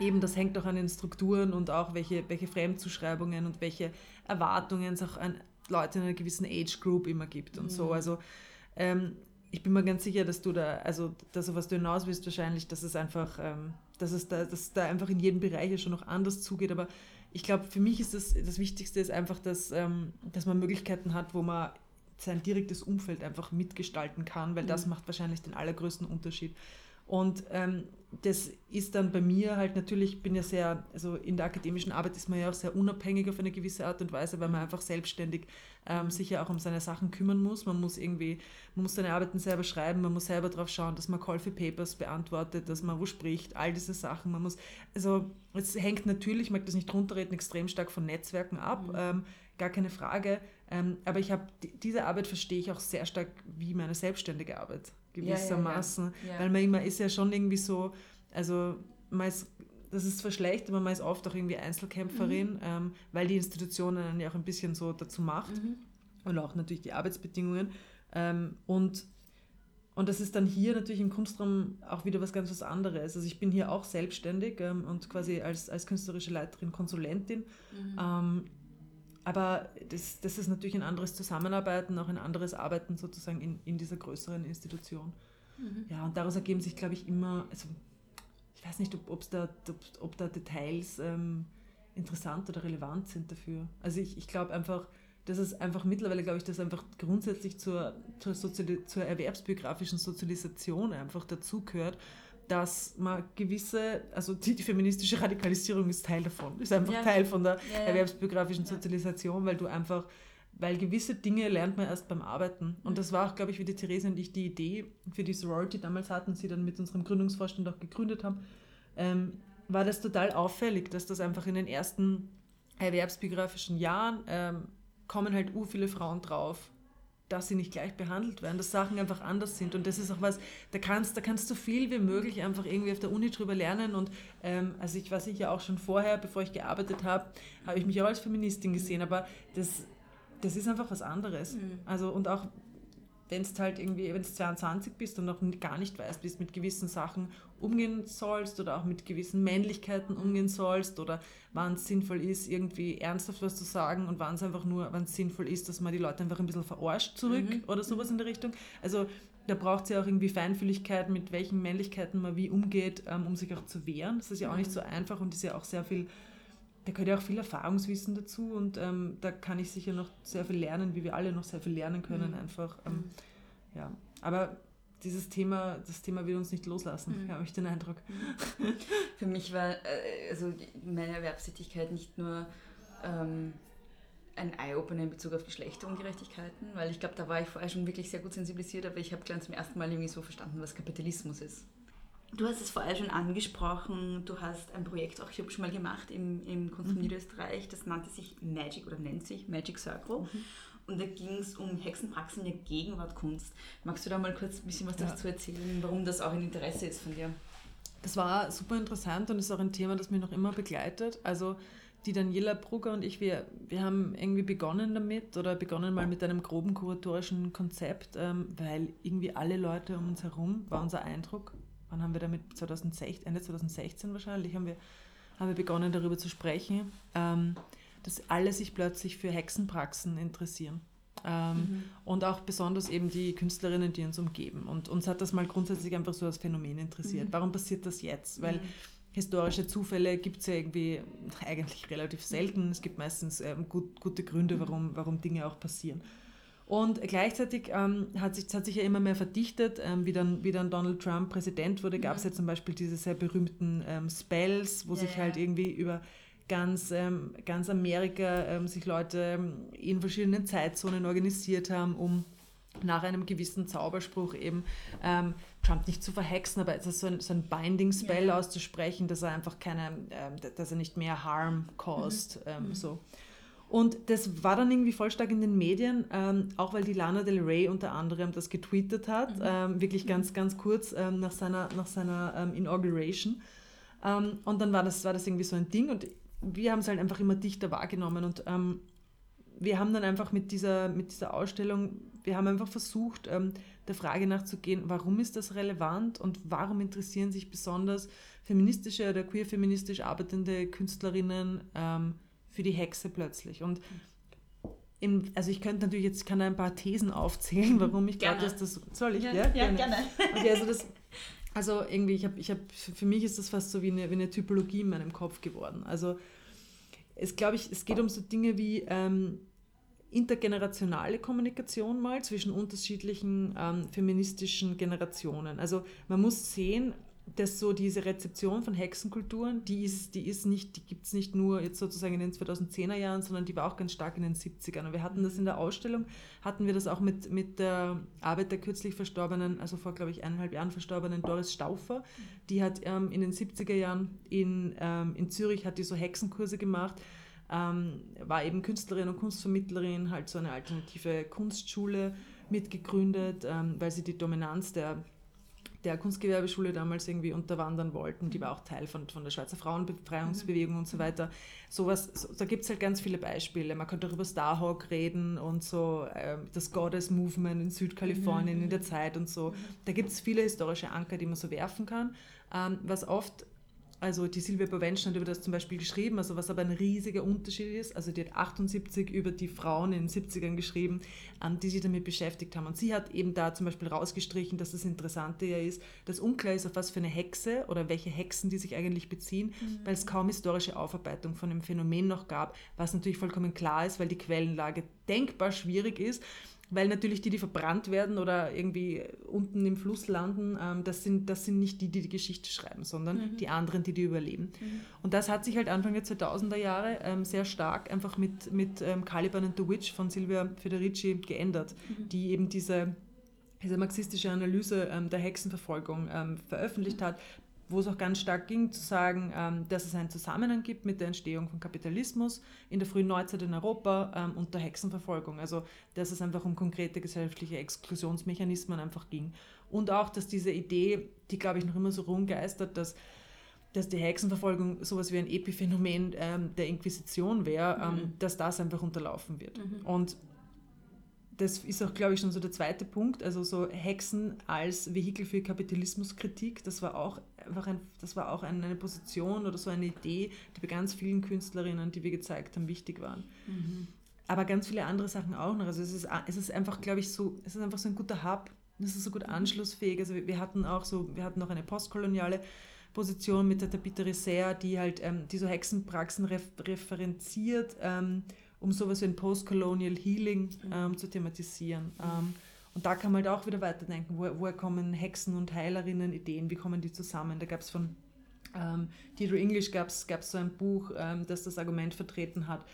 eben das hängt auch an den Strukturen und auch welche, welche Fremdzuschreibungen und welche Erwartungen es auch an Leute in einer gewissen Age Group immer gibt und so. Mhm. Also ähm, ich bin mir ganz sicher, dass du da, also das, was du hinaus willst, wahrscheinlich, dass es einfach, ähm, dass es da, dass da einfach in jedem Bereich ja schon noch anders zugeht. Aber ich glaube, für mich ist das, das Wichtigste ist einfach, dass, ähm, dass man Möglichkeiten hat, wo man sein direktes Umfeld einfach mitgestalten kann, weil das Mhm. macht wahrscheinlich den allergrößten Unterschied. Und ähm, das ist dann bei mir halt natürlich, ich bin ja sehr, also in der akademischen Arbeit ist man ja auch sehr unabhängig auf eine gewisse Art und Weise, weil man einfach selbstständig ähm, sich ja auch um seine Sachen kümmern muss. Man muss irgendwie, man muss seine Arbeiten selber schreiben, man muss selber darauf schauen, dass man Call for Papers beantwortet, dass man wo spricht, all diese Sachen. Man muss, also es hängt natürlich, ich mag das nicht runterreden, extrem stark von Netzwerken ab, Mhm. ähm, gar keine Frage. Ähm, aber ich habe, diese Arbeit verstehe ich auch sehr stark wie meine selbstständige Arbeit, Ja, ja, ja. gewissermaßen. Weil man immer ist ja schon irgendwie so, also man ist, das ist zwar schlecht, aber man ist oft auch irgendwie Einzelkämpferin, ähm, weil die Institution einen ja auch ein bisschen so dazu macht Mhm. und auch natürlich die Arbeitsbedingungen. Ähm, und, und das ist dann hier natürlich im Kunstraum auch wieder was ganz was anderes. Also ich bin hier auch selbstständig ähm, und quasi als, als künstlerische Leiterin Konsulentin. Mhm. Aber das, das ist natürlich ein anderes Zusammenarbeiten, auch ein anderes Arbeiten sozusagen in, in dieser größeren Institution. Mhm. Ja, und daraus ergeben sich, glaube ich, immer, also ich weiß nicht, ob, ob's da, ob, ob da Details ähm, interessant oder relevant sind dafür. Also ich, ich glaube einfach, dass es einfach mittlerweile, glaube ich, dass einfach grundsätzlich zur, zur, Soziali zur erwerbsbiografischen Sozialisation einfach dazugehört, dass man gewisse, also die, die feministische Radikalisierung ist Teil davon, ist einfach Ja. Teil von der Ja, ja. erwerbsbiografischen. Sozialisation, weil du einfach, weil gewisse Dinge lernt man erst beim Arbeiten. Und Mhm. das war auch, glaube ich, wie die Therese und ich die Idee für die Sorority damals hatten, sie dann mit unserem Gründungsvorstand auch gegründet haben, ähm, war das total auffällig, dass das einfach in den ersten erwerbsbiografischen Jahren ähm, kommen halt u viele Frauen drauf, dass sie nicht gleich behandelt werden, dass Sachen einfach anders sind. Und das ist auch was, da kannst, da kannst du viel wie möglich einfach irgendwie auf der Uni drüber lernen. Und ähm, also ich weiß ich ja auch schon vorher, bevor ich gearbeitet habe, habe ich mich auch als Feministin gesehen. Aber das, das ist einfach was anderes. Mhm. Also und auch wenn du halt irgendwie, wenn du 22 bist und noch gar nicht weißt, wie du mit gewissen Sachen umgehen sollst oder auch mit gewissen Männlichkeiten umgehen sollst oder wann es sinnvoll ist, irgendwie ernsthaft was zu sagen und wann es einfach nur, wann es sinnvoll ist, dass man die Leute einfach ein bisschen verarscht zurück mhm. oder sowas in der Richtung. Also da braucht es ja auch irgendwie Feinfühligkeit, mit welchen Männlichkeiten man wie umgeht, ähm, um sich auch zu wehren. Das ist ja auch nicht so einfach und ist ja auch sehr viel da gehört ja auch viel Erfahrungswissen dazu und ähm, da kann ich sicher noch sehr viel lernen, wie wir alle noch sehr viel lernen können, mhm. einfach. Ähm, ja, aber dieses Thema, das Thema wird uns nicht loslassen, mhm. habe ich den Eindruck. Mhm. Für mich war äh, also meine Erwerbstätigkeit nicht nur ähm, ein Eye-Opener in Bezug auf Geschlechterungerechtigkeiten, weil ich glaube, da war ich vorher schon wirklich sehr gut sensibilisiert, aber ich habe gleich zum ersten Mal irgendwie so verstanden, was Kapitalismus ist. Du hast es vorher schon angesprochen, du hast ein Projekt auch schon mal gemacht im, im Kunst mhm. Das nannte sich Magic oder nennt sich Magic Circle. Mhm. Und da ging es um Hexenpraxen der Gegenwartkunst. Magst du da mal kurz ein bisschen was ja. dazu erzählen, warum das auch ein Interesse ist von dir? Das war super interessant und ist auch ein Thema, das mich noch immer begleitet. Also die Daniela Brugger und ich, wir, wir haben irgendwie begonnen damit oder begonnen mal mit einem groben kuratorischen Konzept, ähm, weil irgendwie alle Leute um uns herum, war unser Eindruck, wann haben wir damit, 2016, Ende 2016 wahrscheinlich, haben wir, haben wir begonnen darüber zu sprechen, ähm, dass alle sich plötzlich für Hexenpraxen interessieren. Ähm, mhm. Und auch besonders eben die Künstlerinnen, die uns umgeben. Und uns hat das mal grundsätzlich einfach so als Phänomen interessiert. Mhm. Warum passiert das jetzt? Weil mhm. historische Zufälle gibt es ja irgendwie eigentlich relativ selten. Es gibt meistens ähm, gut, gute Gründe, mhm. warum, warum Dinge auch passieren. Und gleichzeitig ähm, hat, sich, hat sich ja immer mehr verdichtet, ähm, wie, dann, wie dann Donald Trump Präsident wurde, gab es ja. ja zum Beispiel diese sehr berühmten ähm, Spells, wo ja, sich halt irgendwie über ganz, ähm, ganz Amerika ähm, sich Leute ähm, in verschiedenen Zeitzonen organisiert haben, um nach einem gewissen Zauberspruch eben ähm, Trump nicht zu verhexen, aber es ist so ein, so ein Binding Spell ja. auszusprechen, dass er einfach keine, ähm, dass er nicht mehr Harm caused, mhm. ähm, mhm. so. Und das war dann irgendwie voll stark in den Medien, ähm, auch weil die Lana Del Rey unter anderem das getweetet hat, mhm. ähm, wirklich ganz, ganz kurz ähm, nach seiner, nach seiner ähm, Inauguration. Ähm, und dann war das, war das irgendwie so ein Ding und wir haben es halt einfach immer dichter wahrgenommen und ähm, wir haben dann einfach mit dieser, mit dieser Ausstellung, wir haben einfach versucht, der Frage nachzugehen, warum ist das relevant und warum interessieren sich besonders feministische oder queer-feministisch arbeitende Künstlerinnen für die Hexe plötzlich. Und im, also ich könnte natürlich jetzt kann ein paar Thesen aufzählen, warum ich glaube, dass das soll ich ja, ja, ja gerne. gerne. Okay, also das also irgendwie ich habe ich habe für mich ist das fast so wie eine, wie eine Typologie in meinem Kopf geworden. Also es glaube ich, es geht um so Dinge wie ähm, intergenerationale Kommunikation mal zwischen unterschiedlichen ähm, feministischen Generationen. Also man muss sehen, dass so diese Rezeption von Hexenkulturen, die ist, die ist nicht, die gibt es nicht nur jetzt sozusagen in den 2010er Jahren, sondern die war auch ganz stark in den 70ern. Und wir hatten das in der Ausstellung, hatten wir das auch mit, mit der Arbeit der kürzlich verstorbenen, also vor, glaube ich, eineinhalb Jahren verstorbenen Doris Stauffer. Die hat ähm, in den 70er Jahren in, ähm, in Zürich, hat die so Hexenkurse gemacht, ähm, war eben Künstlerin und Kunstvermittlerin, halt so eine alternative Kunstschule mitgegründet, ähm, weil sie die Dominanz der der Kunstgewerbeschule damals irgendwie unterwandern wollten. Die war auch Teil von, von der Schweizer Frauenbefreiungsbewegung mhm. und so weiter. Sowas, so, da gibt es halt ganz viele Beispiele. Man könnte auch über Starhawk reden und so äh, das Goddess Movement in Südkalifornien mhm. in der Zeit und so. Da gibt es viele historische Anker, die man so werfen kann. Ähm, was oft also die Silvia Bowenschen hat über das zum Beispiel geschrieben, also was aber ein riesiger Unterschied ist. Also die hat 78 über die Frauen in den 70ern geschrieben, die sich damit beschäftigt haben. Und sie hat eben da zum Beispiel rausgestrichen, dass das Interessante ja ist, dass unklar ist, auf was für eine Hexe oder welche Hexen die sich eigentlich beziehen, mhm. weil es kaum historische Aufarbeitung von dem Phänomen noch gab, was natürlich vollkommen klar ist, weil die Quellenlage denkbar schwierig ist weil natürlich die, die verbrannt werden oder irgendwie unten im Fluss landen, ähm, das, sind, das sind nicht die, die die Geschichte schreiben, sondern mhm. die anderen, die die überleben. Mhm. Und das hat sich halt Anfang der 2000er Jahre ähm, sehr stark einfach mit, mit ähm, Caliban and the Witch von Silvia Federici geändert, mhm. die eben diese, diese marxistische Analyse ähm, der Hexenverfolgung ähm, veröffentlicht hat, wo es auch ganz stark ging, zu sagen, ähm, dass es einen Zusammenhang gibt mit der Entstehung von Kapitalismus in der frühen Neuzeit in Europa ähm, und der Hexenverfolgung. Also, dass es einfach um konkrete gesellschaftliche Exklusionsmechanismen einfach ging. Und auch, dass diese Idee, die glaube ich noch immer so rumgeistert, dass dass die Hexenverfolgung sowas wie ein Epiphänomen ähm, der Inquisition wäre, mhm. dass das einfach unterlaufen wird. Mhm. Und das ist auch, glaube ich, schon so der zweite Punkt. Also so Hexen als Vehikel für Kapitalismuskritik, das war auch einfach ein, das war auch eine Position oder so eine Idee, die bei ganz vielen Künstlerinnen, die wir gezeigt haben, wichtig waren. Mhm. Aber ganz viele andere Sachen auch noch. Also es ist, es ist einfach, glaube ich, so, es ist einfach so ein guter Hub. Es ist so gut anschlussfähig. Also wir hatten auch so, wir hatten auch eine postkoloniale Position mit der Tabitha die halt ähm, die so Hexenpraxen ref referenziert. Ähm, um sowas wie ein Post-Colonial Healing ähm, zu thematisieren. Ähm, und da kann man halt auch wieder weiterdenken, wo, woher kommen Hexen und Heilerinnen Ideen, wie kommen die zusammen? Da gab es von ähm, Deirdre English gab es so ein Buch, ähm, das das Argument vertreten hat,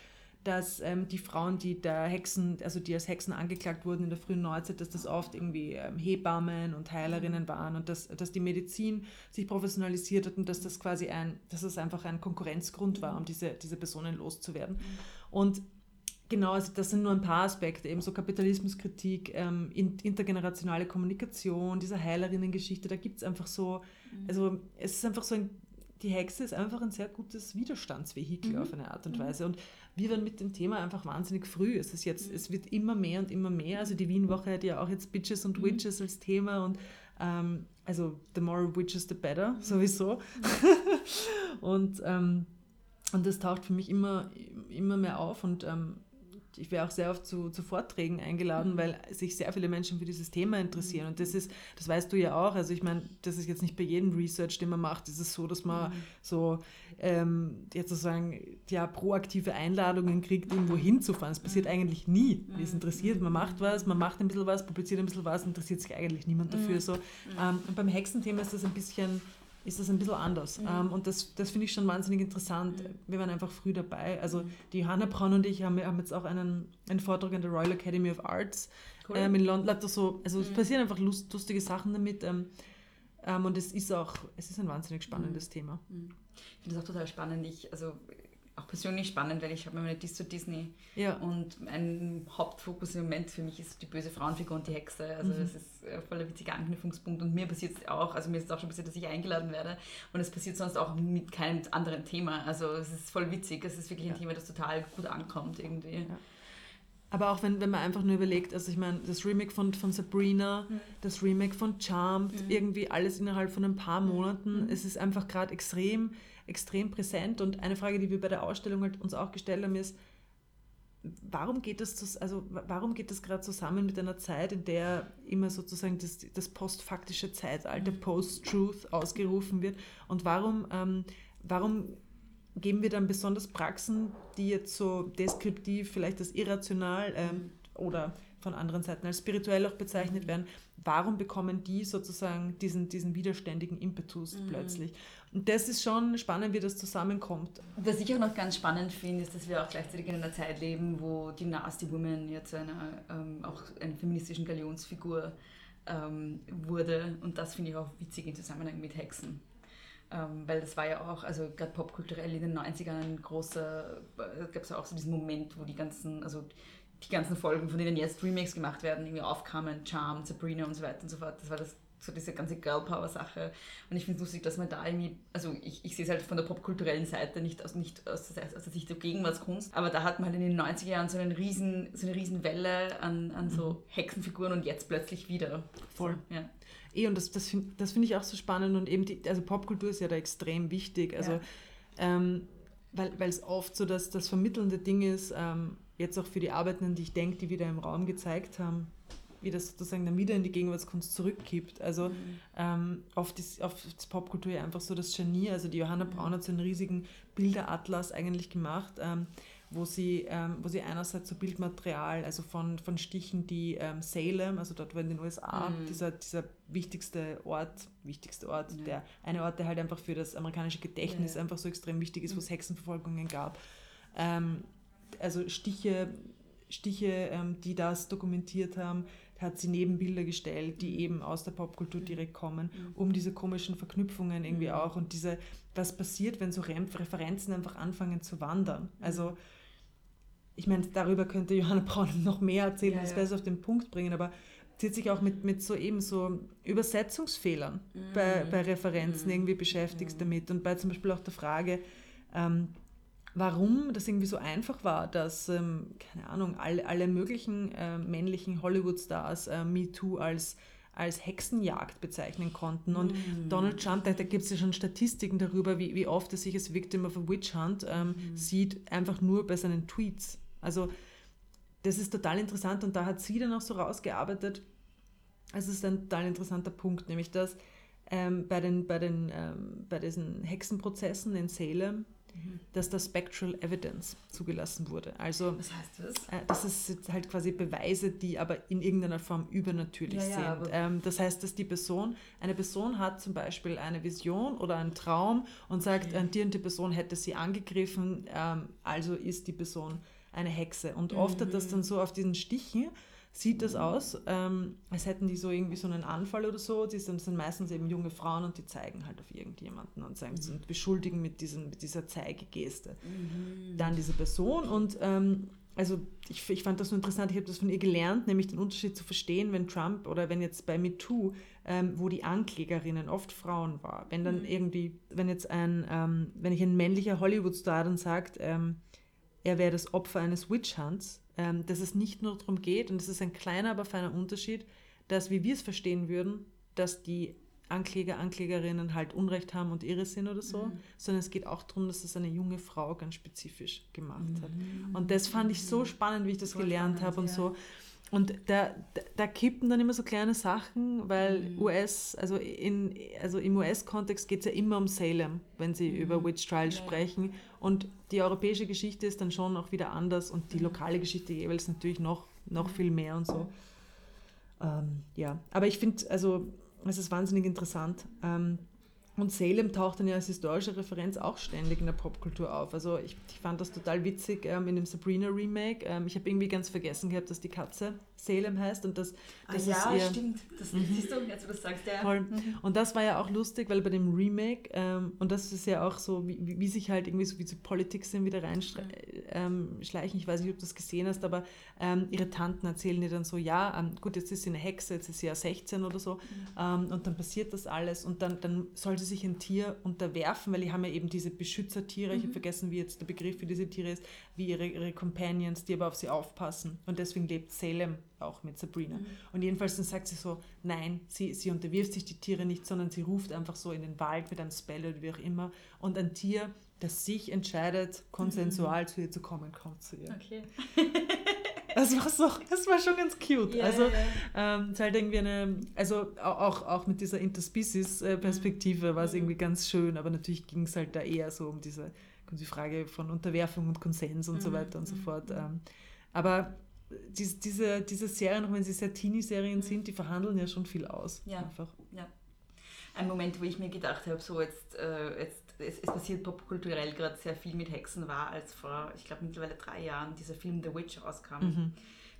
dass ähm, die Frauen, die der Hexen, also die als Hexen angeklagt wurden in der frühen Neuzeit, dass das oft irgendwie ähm, Hebammen und Heilerinnen waren und dass, dass die Medizin sich professionalisiert hat und dass das quasi ein, dass es einfach ein Konkurrenzgrund war, um diese, diese Personen loszuwerden. Und Genau, also das sind nur ein paar Aspekte, eben so Kapitalismuskritik, ähm, intergenerationale Kommunikation, diese Heilerinnen-Geschichte, da gibt es einfach so, mhm. also es ist einfach so ein, die Hexe ist einfach ein sehr gutes Widerstandsvehikel mhm. auf eine Art und mhm. Weise und wir werden mit dem Thema einfach wahnsinnig früh, es ist jetzt, mhm. es wird immer mehr und immer mehr, also die Wien-Woche hat ja auch jetzt Bitches und mhm. Witches als Thema und ähm, also the more witches the better, sowieso und ähm, und das taucht für mich immer, immer mehr auf und ähm, ich wäre auch sehr oft zu, zu Vorträgen eingeladen, mhm. weil sich sehr viele Menschen für dieses Thema interessieren. Und das ist, das weißt du ja auch. Also ich meine, das ist jetzt nicht bei jedem Research, den man macht, ist es so, dass man mhm. so ähm, jetzt sozusagen ja, proaktive Einladungen kriegt, irgendwo hinzufahren. Das passiert mhm. eigentlich nie. Es mhm. interessiert, man macht was, man macht ein bisschen was, publiziert ein bisschen was, interessiert sich eigentlich niemand dafür. Mhm. So. Ähm, und beim Hexenthema ist das ein bisschen ist das ein bisschen anders. Mhm. Ähm, und das, das finde ich schon wahnsinnig interessant. Mhm. Wir waren einfach früh dabei. Also mhm. die Johanna Braun und ich haben, haben jetzt auch einen, einen Vortrag an der Royal Academy of Arts cool. ähm, in London. So, also es mhm. passieren einfach lust, lustige Sachen damit. Ähm, ähm, und es ist auch, es ist ein wahnsinnig spannendes mhm. Thema. Mhm. Ich finde das auch total spannend. Ich, also auch persönlich spannend, weil ich habe mir meine Dis zu Disney ja. und mein Hauptfokus im Moment für mich ist die böse Frauenfigur und die Hexe. Also mhm. das ist ein voller witziger Anknüpfungspunkt und mir passiert es auch, also mir ist es auch schon passiert, dass ich eingeladen werde und es passiert sonst auch mit keinem anderen Thema. Also es ist voll witzig, es ist wirklich ein ja. Thema, das total gut ankommt irgendwie. Ja. Aber auch wenn, wenn man einfach nur überlegt, also ich meine, das Remake von, von Sabrina, mhm. das Remake von Charmed, mhm. irgendwie alles innerhalb von ein paar Monaten, mhm. es ist einfach gerade extrem extrem präsent. Und eine Frage, die wir bei der Ausstellung halt uns auch gestellt haben, ist, warum geht das, also warum geht das gerade zusammen mit einer Zeit, in der immer sozusagen das, das postfaktische Zeitalter, mhm. Post-Truth ausgerufen wird? Und warum, ähm, warum geben wir dann besonders Praxen, die jetzt so deskriptiv, vielleicht als irrational ähm, oder von anderen Seiten als spirituell auch bezeichnet werden, warum bekommen die sozusagen diesen, diesen widerständigen Impetus mhm. plötzlich? Und das ist schon spannend, wie das zusammenkommt. Was ich auch noch ganz spannend finde, ist, dass wir auch gleichzeitig in einer Zeit leben, wo die Nasty Woman jetzt zu einer ähm, auch einer feministischen Galionsfigur ähm, wurde. Und das finde ich auch witzig im Zusammenhang mit Hexen. Ähm, weil das war ja auch, also gerade popkulturell in den 90ern ein großer, äh, gab es ja auch so diesen Moment, wo die ganzen, also die ganzen Folgen, von denen jetzt Remakes gemacht werden, irgendwie aufkamen, Charm, Sabrina und so weiter und so fort. Das war das so diese ganze Girl Power Sache. Und ich finde es lustig, dass man da irgendwie, also ich, ich sehe es halt von der popkulturellen Seite, nicht aus, nicht aus, der, aus der Sicht der Gegenwartskunst, aber da hat man halt in den 90er Jahren so, einen riesen, so eine riesen Welle an, an so mhm. Hexenfiguren und jetzt plötzlich wieder. Voll. So, ja. Eh, und das, das finde das find ich auch so spannend und eben, die, also Popkultur ist ja da extrem wichtig. Also, ja. ähm, weil es oft so das, das vermittelnde Ding ist, ähm, jetzt auch für die Arbeitenden, die ich denke, die wieder im Raum gezeigt haben, wie das sozusagen dann wieder in die Gegenwartskunst zurückgibt. Also mhm. ähm, oft ist oft Popkultur ja einfach so das Genie. Also die Johanna Braun hat so einen riesigen Bilderatlas eigentlich gemacht, ähm, wo, sie, ähm, wo sie einerseits so Bildmaterial, also von, von Stichen, die ähm, Salem, also dort wo in den USA, mhm. dieser, dieser wichtigste Ort, wichtigste Ort, ja. der eine Ort, der halt einfach für das amerikanische Gedächtnis ja. einfach so extrem wichtig ist, wo es mhm. Hexenverfolgungen gab. Ähm, also Stiche, Stiche, ähm, die das dokumentiert haben, hat sie Nebenbilder gestellt, die eben aus der Popkultur direkt kommen, um diese komischen Verknüpfungen irgendwie auch und diese, was passiert, wenn so Referenzen einfach anfangen zu wandern. Also ich meine, darüber könnte Johanna Braun noch mehr erzählen, Ja, das ja. besser auf den Punkt bringen, aber sie hat sich auch mit, mit so eben so Übersetzungsfehlern bei, bei Referenzen irgendwie beschäftigt damit und bei zum Beispiel auch der Frage, ähm, warum das irgendwie so einfach war, dass, ähm, keine Ahnung, alle, alle möglichen äh, männlichen Hollywood-Stars äh, MeToo als, als Hexenjagd bezeichnen konnten. Und Donald Trump, da, da gibt es ja schon Statistiken darüber, wie, wie oft er sich als Victim of a Witch Hunt ähm, sieht, einfach nur bei seinen Tweets. Also das ist total interessant und da hat sie dann auch so rausgearbeitet, es ist ein total interessanter Punkt, nämlich dass ähm, bei, den, bei, den, ähm, bei diesen Hexenprozessen in Salem, dass da Spectral Evidence zugelassen wurde. Also Was heißt das? äh, das ist jetzt halt quasi Beweise, die aber in irgendeiner Form übernatürlich Ja, ja, sind. aber- Ähm, das heißt, dass die Person, eine Person hat zum Beispiel eine Vision oder einen Traum und sagt, äh, die und die Person hätte sie angegriffen, ähm, also ist die Person eine Hexe. Und oft hat das dann so auf diesen Stichen, sieht das aus, ähm, als hätten die so irgendwie so einen Anfall oder so. Die sind, sind meistens eben junge Frauen und die zeigen halt auf irgendjemanden und sagen, und beschuldigen mit, diesen, mit dieser Zeigegeste. Dann diese Person und ähm, also ich, ich fand das so interessant, ich habe das von ihr gelernt, nämlich den Unterschied zu verstehen, wenn Trump oder wenn jetzt bei MeToo, ähm, wo die Anklägerinnen oft Frauen war, wenn dann irgendwie, wenn jetzt ein, ähm, wenn ich ein männlicher Hollywood-Star dann sagt, ähm, er wäre das Opfer eines Witch-Hunts, ähm, dass es nicht nur darum geht, und das ist ein kleiner, aber feiner Unterschied, dass, wie wir es verstehen würden, dass die Ankläger, Anklägerinnen halt Unrecht haben und irre sind oder so, sondern es geht auch darum, dass es eine junge Frau ganz spezifisch gemacht hat. Und das fand ich so spannend, wie ich das Voll gelernt habe und ja. so. Und da, da, da kippen dann immer so kleine Sachen, weil US, also, in, also im US-Kontext geht es ja immer um Salem, wenn sie über Witch Trials sprechen. Und die europäische Geschichte ist dann schon auch wieder anders und die lokale Geschichte jeweils natürlich noch, noch viel mehr und so. Ähm, ja, aber ich finde, also es ist wahnsinnig interessant. Ähm, und Salem taucht dann ja als historische Referenz auch ständig in der Popkultur auf. Also ich, ich fand das total witzig ähm, in dem Sabrina-Remake. Ähm, ich habe irgendwie ganz vergessen gehabt, dass die Katze Salem heißt und das, Ah, das ja, ist ihr, stimmt. Das siehst du, jetzt wo du das sagst, ja. Voll. Und das war ja auch lustig, weil bei dem Remake, ähm, und das ist ja auch so, wie, wie sich halt irgendwie so wie so Politik sind wieder reinschleichen. Ähm, schleichen. ich weiß nicht, ob du das gesehen hast, aber ähm, ihre Tanten erzählen ihr dann so, ja, ähm, gut, jetzt ist sie eine Hexe, jetzt ist sie ja 16 oder so, ähm, und dann passiert das alles und dann, dann soll sie sich ein Tier unterwerfen, weil die haben ja eben diese Beschützertiere, ich habe vergessen, wie jetzt der Begriff für diese Tiere ist, wie ihre, ihre Companions, die aber auf sie aufpassen. Und deswegen lebt Salem auch mit Sabrina. Und jedenfalls dann sagt sie so, nein, sie, sie unterwirft sich die Tiere nicht, sondern sie ruft einfach so in den Wald mit einem Spell oder wie auch immer. Und ein Tier, das sich entscheidet, konsensual zu ihr zu kommen, kommt zu ihr. Okay. Das war so, das war schon ganz cute. Ja, also ja, ähm, es ist halt irgendwie eine, also au- auch, auch mit dieser Interspecies-Perspektive war es irgendwie ganz schön, aber natürlich ging es halt da eher so um diese die Frage von Unterwerfung und Konsens und so weiter und so fort. Ähm, aber dies, diese, diese Serien, auch wenn sie sehr Teenie-Serien sind, die verhandeln ja schon viel aus. Ja. Einfach. Ja. Ein Moment, wo ich mir gedacht habe, so jetzt, äh, jetzt es, es passiert popkulturell gerade sehr viel mit Hexen, war, als vor, ich glaube, mittlerweile drei Jahren dieser Film The Witch rauskam,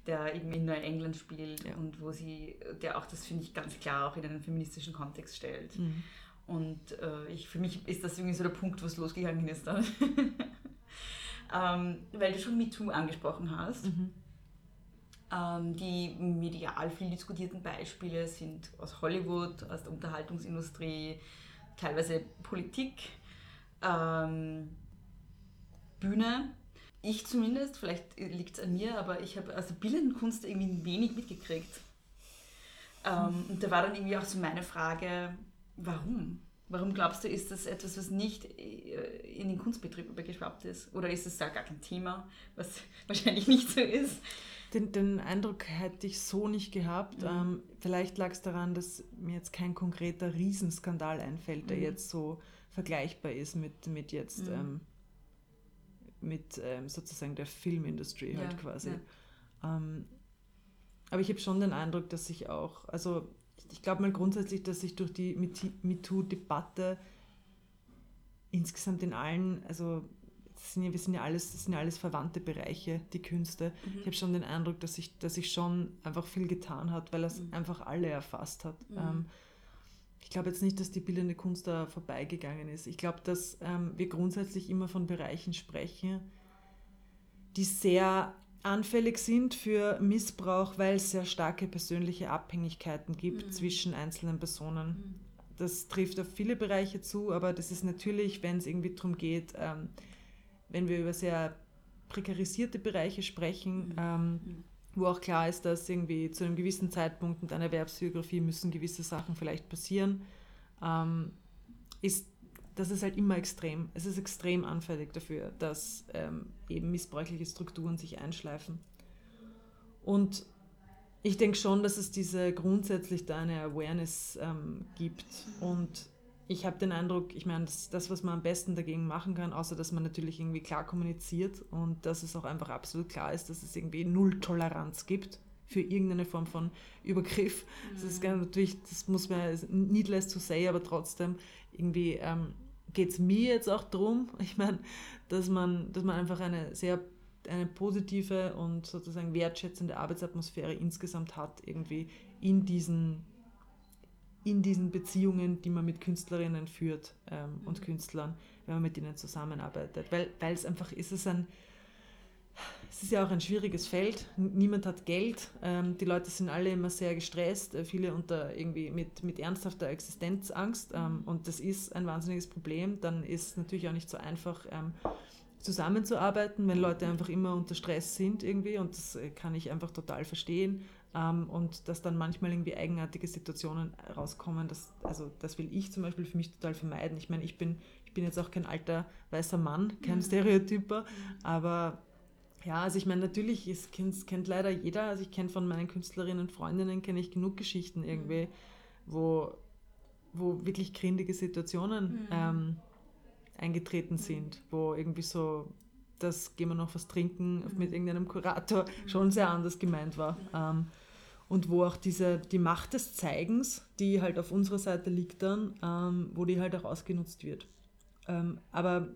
der eben in Neuengland spielt Ja. und wo sie, der auch das, finde ich, ganz klar auch in einen feministischen Kontext stellt. Mhm. Und äh, ich, für mich ist das irgendwie so der Punkt, wo es losgegangen ist dann. ähm, weil du schon MeToo angesprochen hast. Ähm, die medial viel diskutierten Beispiele sind aus Hollywood, aus der Unterhaltungsindustrie, teilweise Politik, ähm, Bühne. Ich zumindest, vielleicht liegt es an mir, aber ich habe aus der bildenden Kunst irgendwie wenig mitgekriegt. Ähm, und da war dann irgendwie auch so meine Frage, warum? Warum glaubst du, ist das etwas, was nicht äh, in den Kunstbetrieb übergeschwappt ist? Oder ist es da gar kein Thema, was wahrscheinlich nicht so ist? Den, den Eindruck hätte ich so nicht gehabt. Ähm, vielleicht lag es daran, dass mir jetzt kein konkreter Riesenskandal einfällt, der jetzt so vergleichbar ist mit, mit jetzt ähm, mit ähm, sozusagen der Filmindustrie halt Ja, quasi. ja. Ähm, aber ich habe schon den Eindruck, dass sich auch, also ich, ich glaube mal grundsätzlich, dass sich durch die MeToo- MeToo-Debatte insgesamt in allen, also das sind ja, wir sind ja alles, das sind ja alles verwandte Bereiche, die Künste. Mhm. Ich habe schon den Eindruck, dass sich dass ich schon einfach viel getan hat, weil es mhm. einfach alle erfasst hat. Mhm. Ähm, ich glaube jetzt nicht, dass die bildende Kunst da vorbeigegangen ist. Ich glaube, dass ähm, wir grundsätzlich immer von Bereichen sprechen, die sehr anfällig sind für Missbrauch, weil es sehr starke persönliche Abhängigkeiten gibt mhm. zwischen einzelnen Personen. Mhm. Das trifft auf viele Bereiche zu, aber das ist natürlich, wenn es irgendwie darum geht, ähm, wenn wir über sehr prekarisierte Bereiche sprechen, mhm. ähm, mhm. wo auch klar ist, dass irgendwie zu einem gewissen Zeitpunkt mit einer Erwerbsbiografie müssen gewisse Sachen vielleicht passieren, ähm, ist das ist halt immer extrem. Es ist extrem anfällig dafür, dass ähm, eben missbräuchliche Strukturen sich einschleifen. Und ich denke schon, dass es diese grundsätzlich da eine Awareness ähm, gibt. Und ich habe den Eindruck, ich meine, das, das, was man am besten dagegen machen kann, außer dass man natürlich irgendwie klar kommuniziert und dass es auch einfach absolut klar ist, dass es irgendwie Null Toleranz gibt für irgendeine Form von Übergriff. Mhm. Das ist natürlich, das muss man needless to say, aber trotzdem irgendwie ähm, geht es mir jetzt auch darum, ich meine, dass man, dass man einfach eine sehr eine positive und sozusagen wertschätzende Arbeitsatmosphäre insgesamt hat, irgendwie in diesen, in diesen Beziehungen, die man mit Künstlerinnen führt ähm, und mhm. Künstlern, wenn man mit ihnen zusammenarbeitet. Weil, weil es einfach ist es ein, es ist ja auch ein schwieriges Feld. Niemand hat Geld. Ähm, die Leute sind alle immer sehr gestresst. Äh, viele unter irgendwie mit, mit ernsthafter Existenzangst. Ähm, und das ist ein wahnsinniges Problem. Dann ist es natürlich auch nicht so einfach, ähm, zusammenzuarbeiten, wenn Leute einfach immer unter Stress sind irgendwie. Und das äh, kann ich einfach total verstehen. Ähm, und dass dann manchmal irgendwie eigenartige Situationen rauskommen. Das, also das will ich zum Beispiel für mich total vermeiden. Ich meine, ich bin, ich bin jetzt auch kein alter weißer Mann, kein Stereotyper, aber ja, also ich meine, natürlich, es kennt, kennt leider jeder, also ich kenne von meinen Künstlerinnen und Freundinnen, kenne ich genug Geschichten irgendwie, wo, wo wirklich grindige Situationen mhm. ähm, eingetreten sind, wo irgendwie so, das gehen wir noch was trinken mhm. mit irgendeinem Kurator, mhm. schon sehr anders gemeint war. Ähm, und wo auch diese, die Macht des Zeigens, die halt auf unserer Seite liegt dann, ähm, wo die halt auch ausgenutzt wird. Ähm, aber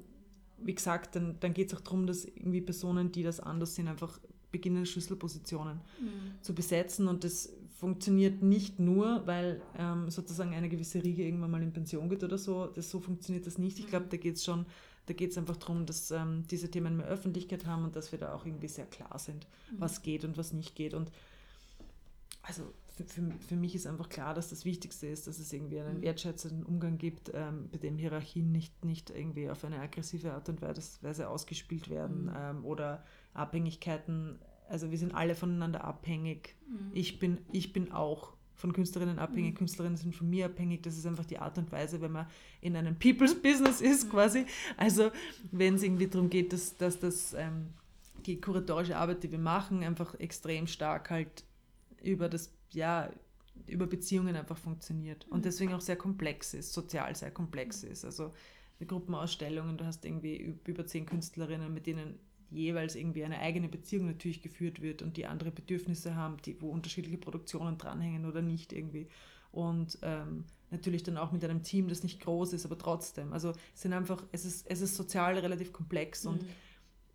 wie gesagt, dann, dann geht es auch darum, dass irgendwie Personen, die das anders sind, einfach beginnen, Schlüsselpositionen mhm. zu besetzen. Und das funktioniert nicht nur, weil ähm, sozusagen eine gewisse Riege irgendwann mal in Pension geht oder so. Das, so funktioniert das nicht. Ich glaube, mhm. da geht es schon, da geht es einfach darum, dass ähm, diese Themen mehr Öffentlichkeit haben und dass wir da auch irgendwie sehr klar sind, mhm. was geht und was nicht geht. Und also für, für, mich ist einfach klar, dass das Wichtigste ist, dass es irgendwie einen mhm. wertschätzenden Umgang gibt, ähm, bei dem Hierarchien nicht, nicht irgendwie auf eine aggressive Art und Weise ausgespielt werden mhm. ähm, oder Abhängigkeiten. Also wir sind alle voneinander abhängig. Mhm. Ich, bin, ich bin auch von Künstlerinnen abhängig, mhm. Künstlerinnen sind von mir abhängig. Das ist einfach die Art und Weise, wenn man in einem People's Business ist mhm. quasi. Also wenn es irgendwie darum geht, dass, dass das ähm, die kuratorische Arbeit, die wir machen, einfach extrem stark halt über das ja, über Beziehungen einfach funktioniert und mhm. deswegen auch sehr komplex ist, sozial sehr komplex ist. Also eine Gruppenausstellungen, du hast irgendwie über zehn Künstlerinnen, mit denen jeweils irgendwie eine eigene Beziehung natürlich geführt wird und die andere Bedürfnisse haben, die, wo unterschiedliche Produktionen dranhängen oder nicht irgendwie. Und ähm, natürlich dann auch mit einem Team, das nicht groß ist, aber trotzdem. Also es sind einfach, es ist, es ist sozial relativ komplex und mhm.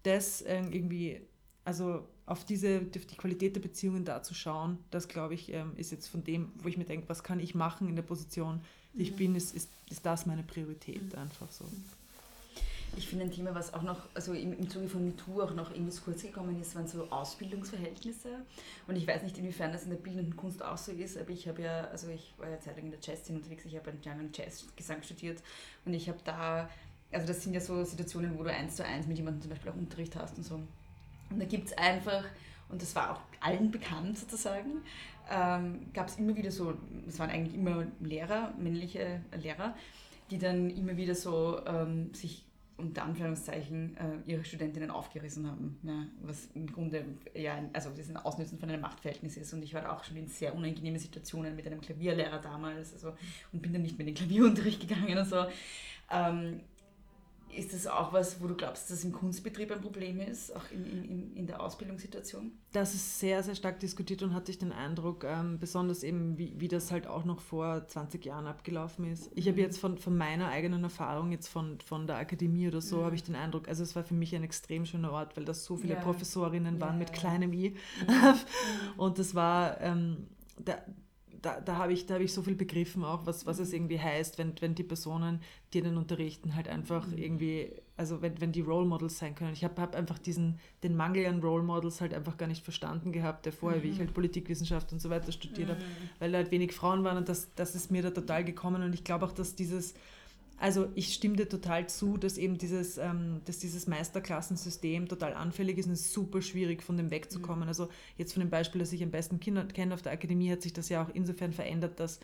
das äh, irgendwie also auf diese, auf die Qualität der Beziehungen da zu schauen, das glaube ich, ähm, ist jetzt von dem, wo ich mir denke, was kann ich machen in der Position, die ich mhm. bin, ist, ist, ist das meine Priorität mhm. einfach so. Ich finde ein Thema, was auch noch, also im, im Zuge von MeToo auch noch irgendwie zu kurz gekommen ist, waren so Ausbildungsverhältnisse. Und ich weiß nicht, inwiefern das in der bildenden Kunst auch so ist, aber ich habe ja, also ich war ja zeitlang in der Jazzszene unterwegs, ich habe einen German Jazz Gesang studiert und ich habe da, also das sind ja so Situationen, wo du eins zu eins mit jemandem zum Beispiel auch Unterricht hast und so. Und da gibt es einfach, und das war auch allen bekannt sozusagen, ähm, gab es immer wieder so, es waren eigentlich immer Lehrer, männliche Lehrer, die dann immer wieder so ähm, sich unter Anführungszeichen äh, ihre Studentinnen aufgerissen haben, ja, was im Grunde ja, also das ein Ausnützen von einem Machtverhältnis ist. Und ich war auch schon in sehr unangenehmen Situationen mit einem Klavierlehrer damals also, und bin dann nicht mehr in den Klavierunterricht gegangen und so. Ähm, ist das auch was, wo du glaubst, dass das im Kunstbetrieb ein Problem ist, auch in, in, in der Ausbildungssituation? Das ist sehr, sehr stark diskutiert und hatte ich den Eindruck, ähm, besonders eben, wie, wie das halt auch noch vor 20 Jahren abgelaufen ist. Ich habe mhm. jetzt von, von meiner eigenen Erfahrung, jetzt von, von der Akademie oder so, mhm. habe ich den Eindruck, also es war für mich ein extrem schöner Ort, weil da so viele ja. Professorinnen waren ja. mit kleinem I. Mhm. und das war, ähm, da, da, da habe ich, hab ich so viel begriffen auch, was, was es irgendwie heißt, wenn, wenn die Personen, die den unterrichten, halt einfach mhm. irgendwie, also wenn, wenn die Role Models sein können. Ich habe hab einfach diesen, den Mangel an Role Models halt einfach gar nicht verstanden gehabt, der vorher, mhm. wie ich mhm. halt Politikwissenschaft und so weiter studiert mhm. habe, weil da halt wenig Frauen waren und das, das ist mir da total gekommen und ich glaube auch, dass dieses also ich stimme dir total zu, dass eben dieses, ähm, dass dieses Meisterklassensystem total anfällig ist und es ist super schwierig, von dem wegzukommen. Mhm. Also jetzt von dem Beispiel, das ich am besten kenne auf der Akademie, hat sich das ja auch insofern verändert, dass,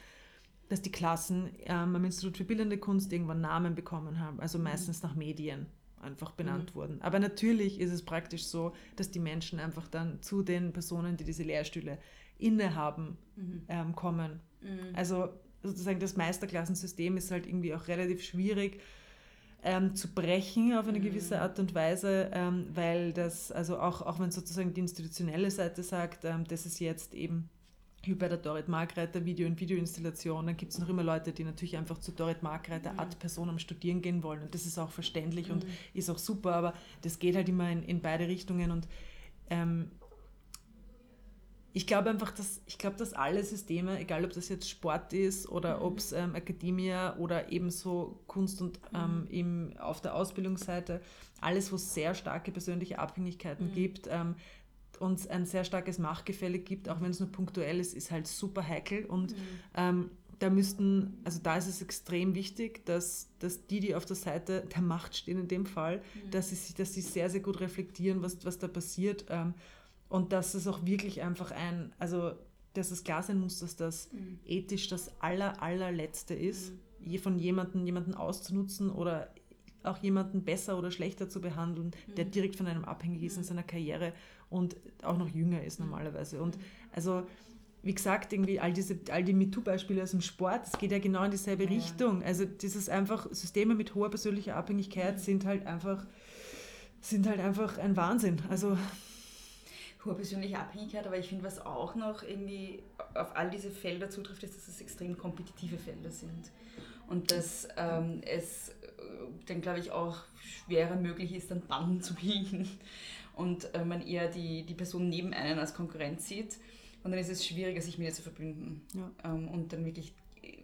dass die Klassen ähm, am Institut für Bildende Kunst irgendwann Namen bekommen haben, also mhm. meistens nach Medien einfach benannt mhm. wurden. Aber natürlich ist es praktisch so, dass die Menschen einfach dann zu den Personen, die diese Lehrstühle innehaben, mhm. ähm, kommen. Mhm. Also sozusagen das Meisterklassensystem ist halt irgendwie auch relativ schwierig ähm, zu brechen auf eine gewisse mhm. Art und Weise, ähm, weil das, also auch, auch wenn sozusagen die institutionelle Seite sagt, ähm, das ist jetzt eben wie bei der Dorit Margreiter Video- und Videoinstallation, dann gibt es noch immer Leute, die natürlich einfach zu Dorit Margreiter mhm. Ad Personam studieren gehen wollen und das ist auch verständlich mhm. und ist auch super, aber das geht halt immer in, in beide Richtungen und ähm, ich glaube einfach, dass ich glaube, dass alle Systeme, egal ob das jetzt Sport ist oder mhm. ob es ähm, Akademie oder ebenso Kunst und ähm, mhm. eben auf der Ausbildungsseite, alles, wo es sehr starke persönliche Abhängigkeiten mhm. gibt, ähm, uns ein sehr starkes Machtgefälle gibt, auch wenn es nur punktuell ist, ist halt super heikel und mhm. ähm, da müssten, also da ist es extrem wichtig, dass, dass die, die auf der Seite der Macht stehen in dem Fall, mhm. dass, sie, dass sie sehr, sehr gut reflektieren, was, was da passiert ähm, und dass es auch wirklich einfach ein, also dass es klar sein muss, dass das mhm. ethisch das aller, allerletzte ist, mhm. von jemandem jemanden auszunutzen oder auch jemanden besser oder schlechter zu behandeln, mhm. der direkt von einem abhängig ist in mhm. seiner Karriere und auch noch jünger ist mhm. normalerweise. Und also wie gesagt, irgendwie all diese, all die MeToo-Beispiele aus dem Sport, es geht ja genau in dieselbe ja. Richtung. Also dieses einfach, Systeme mit hoher persönlicher Abhängigkeit mhm. sind halt einfach, sind halt einfach ein Wahnsinn. Also hohe persönliche Abhängigkeit, aber ich finde, was auch noch irgendwie auf all diese Felder zutrifft, ist, dass es extrem kompetitive Felder sind. Und dass ähm, es äh, dann, glaube ich, auch schwerer möglich ist, dann Banden zu biegen und äh, man eher die, die Person neben einen als Konkurrenz sieht. Und dann ist es schwieriger, sich mit ihr zu verbünden ja. ähm, und dann wirklich äh,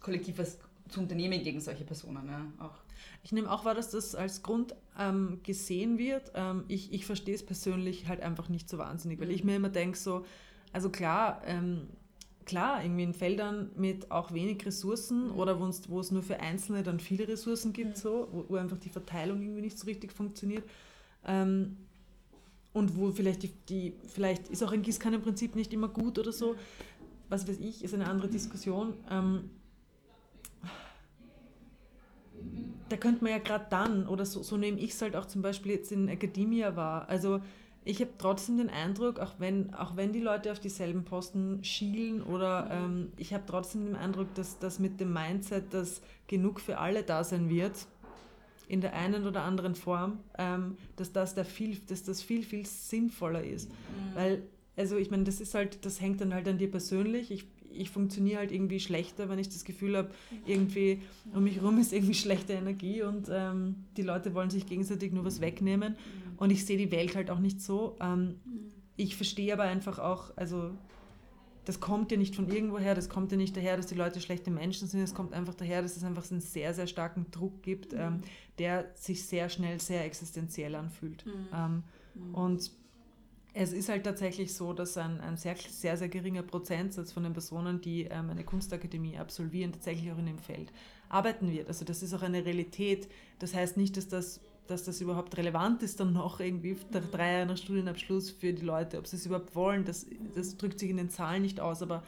kollektiv was zu unternehmen gegen solche Personen. Ja, auch. Ich nehme auch wahr, dass das als Grund ähm, gesehen wird. Ähm, ich ich verstehe es persönlich halt einfach nicht so wahnsinnig, weil mhm. ich mir immer denke, so, also klar, ähm, klar, irgendwie in Feldern mit auch wenig Ressourcen mhm. oder wo es nur für Einzelne dann viele Ressourcen gibt, mhm. so, wo, wo, einfach die Verteilung irgendwie nicht so richtig funktioniert. Ähm, und wo vielleicht die, die, vielleicht ist auch ein Gießkannenprinzip nicht immer gut oder so, was weiß ich, ist eine andere Diskussion. Ähm, da könnte man ja gerade dann, oder so, so nehme ich es halt auch zum Beispiel jetzt in Academia wahr. Also ich habe trotzdem den Eindruck, auch wenn, auch wenn die Leute auf dieselben Posten schielen oder ähm, ich habe trotzdem den Eindruck, dass das mit dem Mindset, dass genug für alle da sein wird, in der einen oder anderen Form, ähm, dass, das der viel, dass das viel, viel sinnvoller ist. Mhm. Weil, also ich meine, das ist halt, das hängt dann halt an dir persönlich. Ich ich funktioniere halt irgendwie schlechter, wenn ich das Gefühl habe, irgendwie um mich herum ist irgendwie schlechte Energie und ähm, die Leute wollen sich gegenseitig nur was wegnehmen. Und ich sehe die Welt halt auch nicht so. Ähm, ich verstehe aber einfach auch, also das kommt ja nicht von irgendwoher, das kommt ja nicht daher, dass die Leute schlechte Menschen sind, es kommt einfach daher, dass es einfach einen sehr, sehr starken Druck gibt, ähm, der sich sehr schnell sehr existenziell anfühlt. Mhm. Ähm, mhm. Und es ist halt tatsächlich so, dass ein, ein sehr, sehr, sehr geringer Prozentsatz von den Personen, die ähm, eine Kunstakademie absolvieren, tatsächlich auch in dem Feld arbeiten wird. Also das ist auch eine Realität. Das heißt nicht, dass das, dass das überhaupt relevant ist dann noch irgendwie nach drei Jahren nach Studienabschluss für die Leute, ob sie es überhaupt wollen. Das, das drückt sich in den Zahlen nicht aus, aber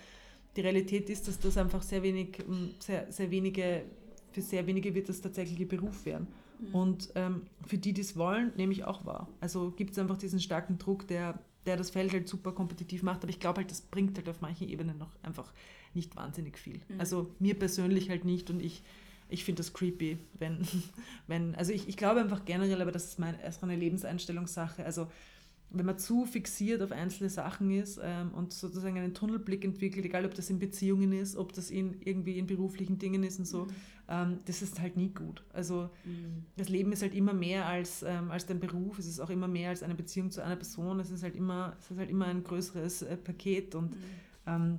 die Realität ist, dass das einfach sehr wenig, sehr, sehr wenige, für sehr wenige wird das tatsächliche Beruf werden. Mhm. Und ähm, für die, die es wollen, nehme ich auch wahr. Also gibt es einfach diesen starken Druck, der, der das Feld halt super kompetitiv macht. Aber ich glaube halt, das bringt halt auf manchen Ebenen noch einfach nicht wahnsinnig viel. Mhm. Also mir persönlich halt nicht. Und ich ich finde das creepy, wenn, wenn, also ich, ich glaube einfach generell, aber das ist, mein, ist eine Lebenseinstellungssache. Also wenn man zu fixiert auf einzelne Sachen ist ähm, und sozusagen einen Tunnelblick entwickelt, egal ob das in Beziehungen ist, ob das in irgendwie in beruflichen Dingen ist und so, mhm. ähm, das ist halt nie gut. Also mhm. das Leben ist halt immer mehr als, ähm, als dein Beruf, es ist auch immer mehr als eine Beziehung zu einer Person, es ist halt immer, es ist halt immer ein größeres äh, Paket und mhm. Ähm,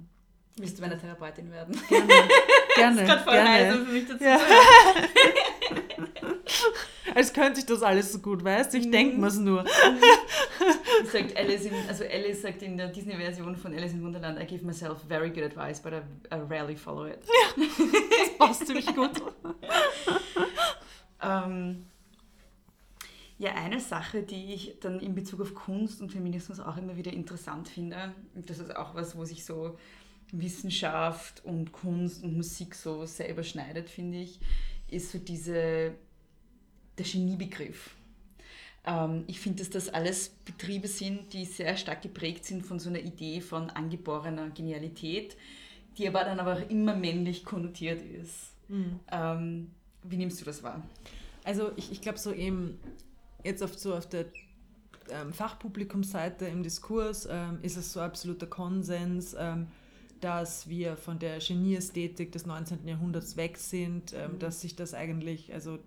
Willst du meine Therapeutin werden? Gerne. gerne das ist voll gerne. für mich dazu ja. Als könnte ich das alles so gut, weißt du? Ich mhm. denke mir es nur. Mhm. sagt Alice in, also Alice sagt in der Disney-Version von Alice in Wonderland, I give myself very good advice, but I, I rarely follow it. Ja, das passt ziemlich gut. ähm, ja, eine Sache, die ich dann in Bezug auf Kunst und Feminismus auch immer wieder interessant finde, und das ist auch was, wo sich so Wissenschaft und Kunst und Musik so selber schneidet, finde ich, ist so diese, der Geniebegriff. Ähm, ich finde, dass das alles Betriebe sind, die sehr stark geprägt sind von so einer Idee von angeborener Genialität, die aber dann aber auch immer männlich konnotiert ist. Mhm. Ähm, wie nimmst du das wahr? Also ich, ich glaube so eben jetzt auf so auf der ähm, Fachpublikumsseite im Diskurs ähm, ist es so absoluter Konsens, ähm, dass wir von der Genieästhetik des 19. Jahrhunderts weg sind, ähm, mhm. dass sich das eigentlich, also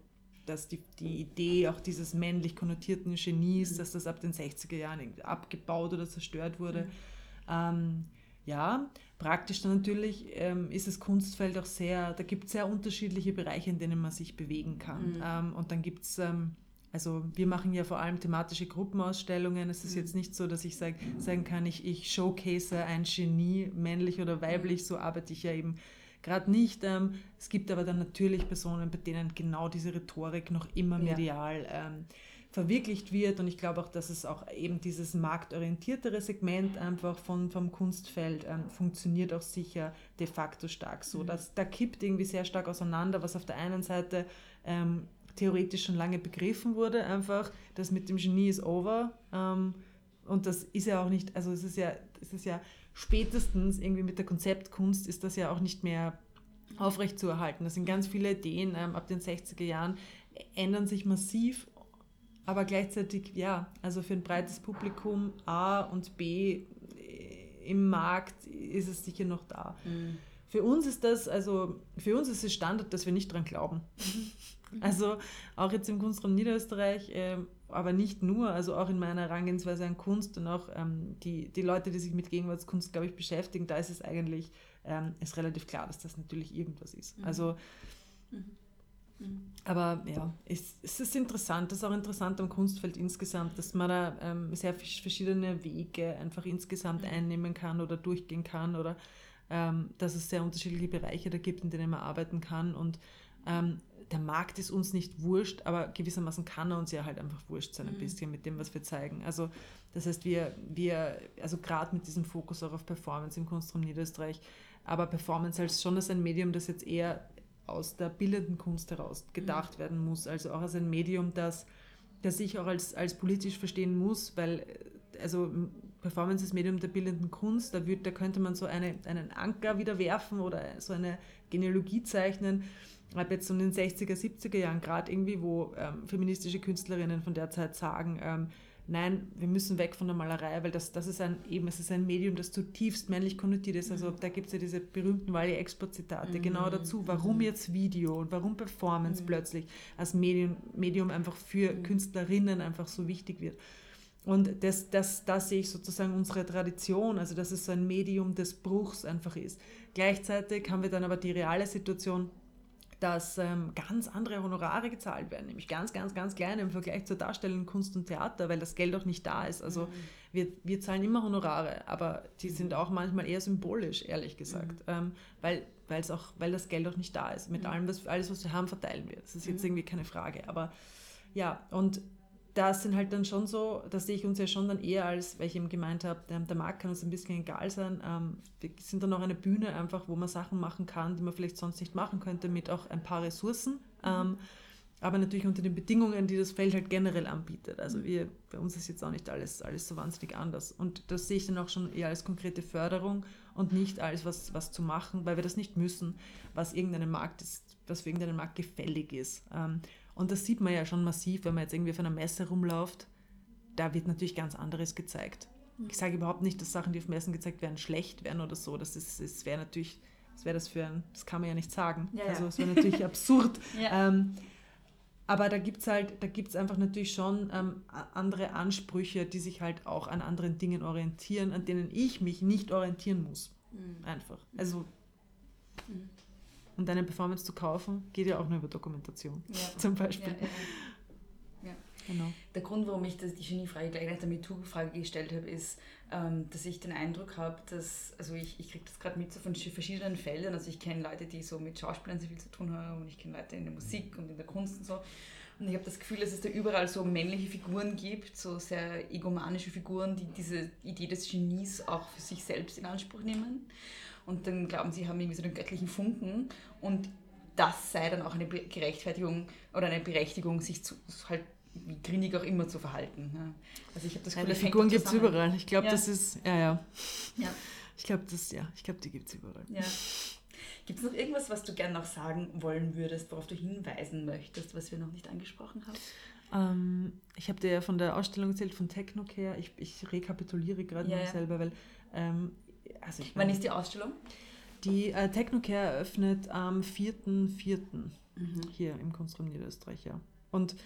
dass die, die Idee auch dieses männlich konnotierten Genies, mhm. dass das ab den 60er Jahren abgebaut oder zerstört wurde. Mhm. Ähm, ja, praktisch dann natürlich ähm, ist das Kunstfeld auch sehr, da gibt es sehr unterschiedliche Bereiche, in denen man sich bewegen kann. Mhm. Ähm, und dann gibt es ähm, also wir machen ja vor allem thematische Gruppenausstellungen. Es ist jetzt nicht so, dass ich sag, sagen kann, ich, ich showcase ein Genie, männlich oder weiblich, so arbeite ich ja eben gerade nicht. Ähm, es gibt aber dann natürlich Personen, bei denen genau diese Rhetorik noch immer medial ähm, verwirklicht wird. Und ich glaube auch, dass es auch eben dieses marktorientiertere Segment einfach von, vom Kunstfeld ähm, funktioniert auch sicher de facto stark so. Mhm. Dass, da kippt irgendwie sehr stark auseinander, was auf der einen Seite theoretisch schon lange begriffen wurde, einfach, das mit dem Genie ist over. Ähm, und das ist ja auch nicht, also es ist ja, es ist ja spätestens irgendwie mit der Konzeptkunst ist das ja auch nicht mehr aufrechtzuerhalten. Das sind ganz viele Ideen ähm, ab den 60er Jahren, ändern sich massiv, aber gleichzeitig, ja, also für ein breites Publikum A und B äh, im Markt ist es sicher noch da. Mhm. Für uns ist das, also für uns ist es Standard, dass wir nicht dran glauben. Also auch jetzt im Kunstraum Niederösterreich, äh, aber nicht nur, also auch in meiner Herangehensweise an Kunst und auch ähm, die, die Leute, die sich mit Gegenwartskunst, glaube ich, beschäftigen, da ist es eigentlich ähm, ist relativ klar, dass das natürlich irgendwas ist. Mhm. Also, mhm. Mhm. aber ja, es, es, ist interessant, das ist auch interessant am Kunstfeld insgesamt, dass man da ähm, sehr verschiedene Wege einfach insgesamt mhm. einnehmen kann oder durchgehen kann oder dass es sehr unterschiedliche Bereiche da gibt, in denen man arbeiten kann und ähm, der Markt ist uns nicht wurscht, aber gewissermaßen kann er uns ja halt einfach wurscht sein, ein mhm. bisschen mit dem, was wir zeigen. Also das heißt, wir, wir also gerade mit diesem Fokus auch auf Performance im Kunstraum Niederösterreich, aber Performance als schon als ein Medium, das jetzt eher aus der bildenden Kunst heraus gedacht mhm. werden muss, also auch als ein Medium, das, das ich auch als, als politisch verstehen muss, weil also Performance ist Medium der bildenden Kunst, da, würd, da könnte man so eine, einen Anker wieder werfen oder so eine Genealogie zeichnen habe jetzt so in den 60er, 70er Jahren gerade irgendwie, wo ähm, feministische Künstlerinnen von der Zeit sagen, ähm, nein, wir müssen weg von der Malerei, weil das, das ist ein, eben, es ist ein Medium, das zutiefst männlich konnotiert ist. Also da gibt es ja diese berühmten Wally Export-Zitate mhm. genau dazu, warum mhm. jetzt Video und warum Performance mhm. plötzlich als Medium, Medium einfach für mhm. Künstlerinnen einfach so wichtig wird. Und das, das, das sehe ich sozusagen unsere Tradition, also dass es so ein Medium des Bruchs einfach ist. Gleichzeitig haben wir dann aber die reale Situation, dass ähm, ganz andere Honorare gezahlt werden, nämlich ganz, ganz, ganz kleine im Vergleich zur Darstellung Kunst und Theater, weil das Geld auch nicht da ist. Also mhm. wir, wir zahlen immer Honorare, aber die sind auch manchmal eher symbolisch, ehrlich gesagt, mhm. ähm, weil, weil's auch, weil das Geld auch nicht da ist. Mit mhm. allem, was, alles, was wir haben, verteilen wir. Das ist jetzt mhm. irgendwie keine Frage. Aber ja, und das sind halt dann schon so, da sehe ich uns ja schon dann eher als, weil ich eben gemeint habe, der, der Markt kann uns ein bisschen egal sein. Ähm, wir sind dann auch eine Bühne einfach, wo man Sachen machen kann, die man vielleicht sonst nicht machen könnte, mit auch ein paar Ressourcen. Mhm. Ähm, aber natürlich unter den Bedingungen, die das Feld halt generell anbietet. Also mhm. wir, bei uns ist jetzt auch nicht alles, alles so wahnsinnig anders. Und das sehe ich dann auch schon eher als konkrete Förderung und nicht als was, was zu machen, weil wir das nicht müssen, was irgendeinem Markt ist, was für irgendeinen Markt gefällig ist. Ähm, und das sieht man ja schon massiv, wenn man jetzt irgendwie auf einer Messe rumläuft, da wird natürlich ganz anderes gezeigt. Ich sage überhaupt nicht, dass Sachen, die auf Messen gezeigt werden, schlecht wären oder so. Das, ist, das wäre natürlich, was wäre das für ein, das kann man ja nicht sagen. Ja. Also es wäre natürlich absurd. Ja. Ähm, aber da gibt es halt, da gibt es einfach natürlich schon ähm, andere Ansprüche, die sich halt auch an anderen Dingen orientieren, an denen ich mich nicht orientieren muss. Einfach. Also und eine Performance zu kaufen, geht ja auch nur über Dokumentation. Ja. Zum Beispiel. Ja. Genau. Der Grund, warum ich das, die Geniefrage gleich nach der MeToo-Frage gestellt habe, ist, ähm, dass ich den Eindruck habe, dass, also ich, ich kriege das gerade mit so von sch- verschiedenen Feldern, also ich kenne Leute, die so mit Schauspielern sehr viel zu tun haben und ich kenne Leute in der Musik und in der Kunst und so. Und ich habe das Gefühl, dass es da überall so männliche Figuren gibt, so sehr egomanische Figuren, die diese Idee des Genies auch für sich selbst in Anspruch nehmen. Und dann glauben sie, haben irgendwie so den göttlichen Funken und das sei dann auch eine Gerechtfertigung oder eine Berechtigung, sich zu, halt wie grinig auch immer zu verhalten. Ja. Also ich habe das Gefühl, hängt Figuren gibt es überall. Ich glaube, Ja. das ist, ja, ja. Ja. Ich glaube, das, ja, ich glaube, die gibt es überall. Ja. Gibt es noch irgendwas, was du gerne noch sagen wollen würdest, worauf du hinweisen möchtest, was wir noch nicht angesprochen haben? Ähm, ich habe dir ja von der Ausstellung erzählt, von Technocare. Ich, ich rekapituliere gerade Ja, noch selber, weil ähm, also ich Wann mein, ist die Ausstellung? Die äh, Technocare eröffnet am 4.4. Mhm. hier im Kunstraum Niederösterreich, ja. Und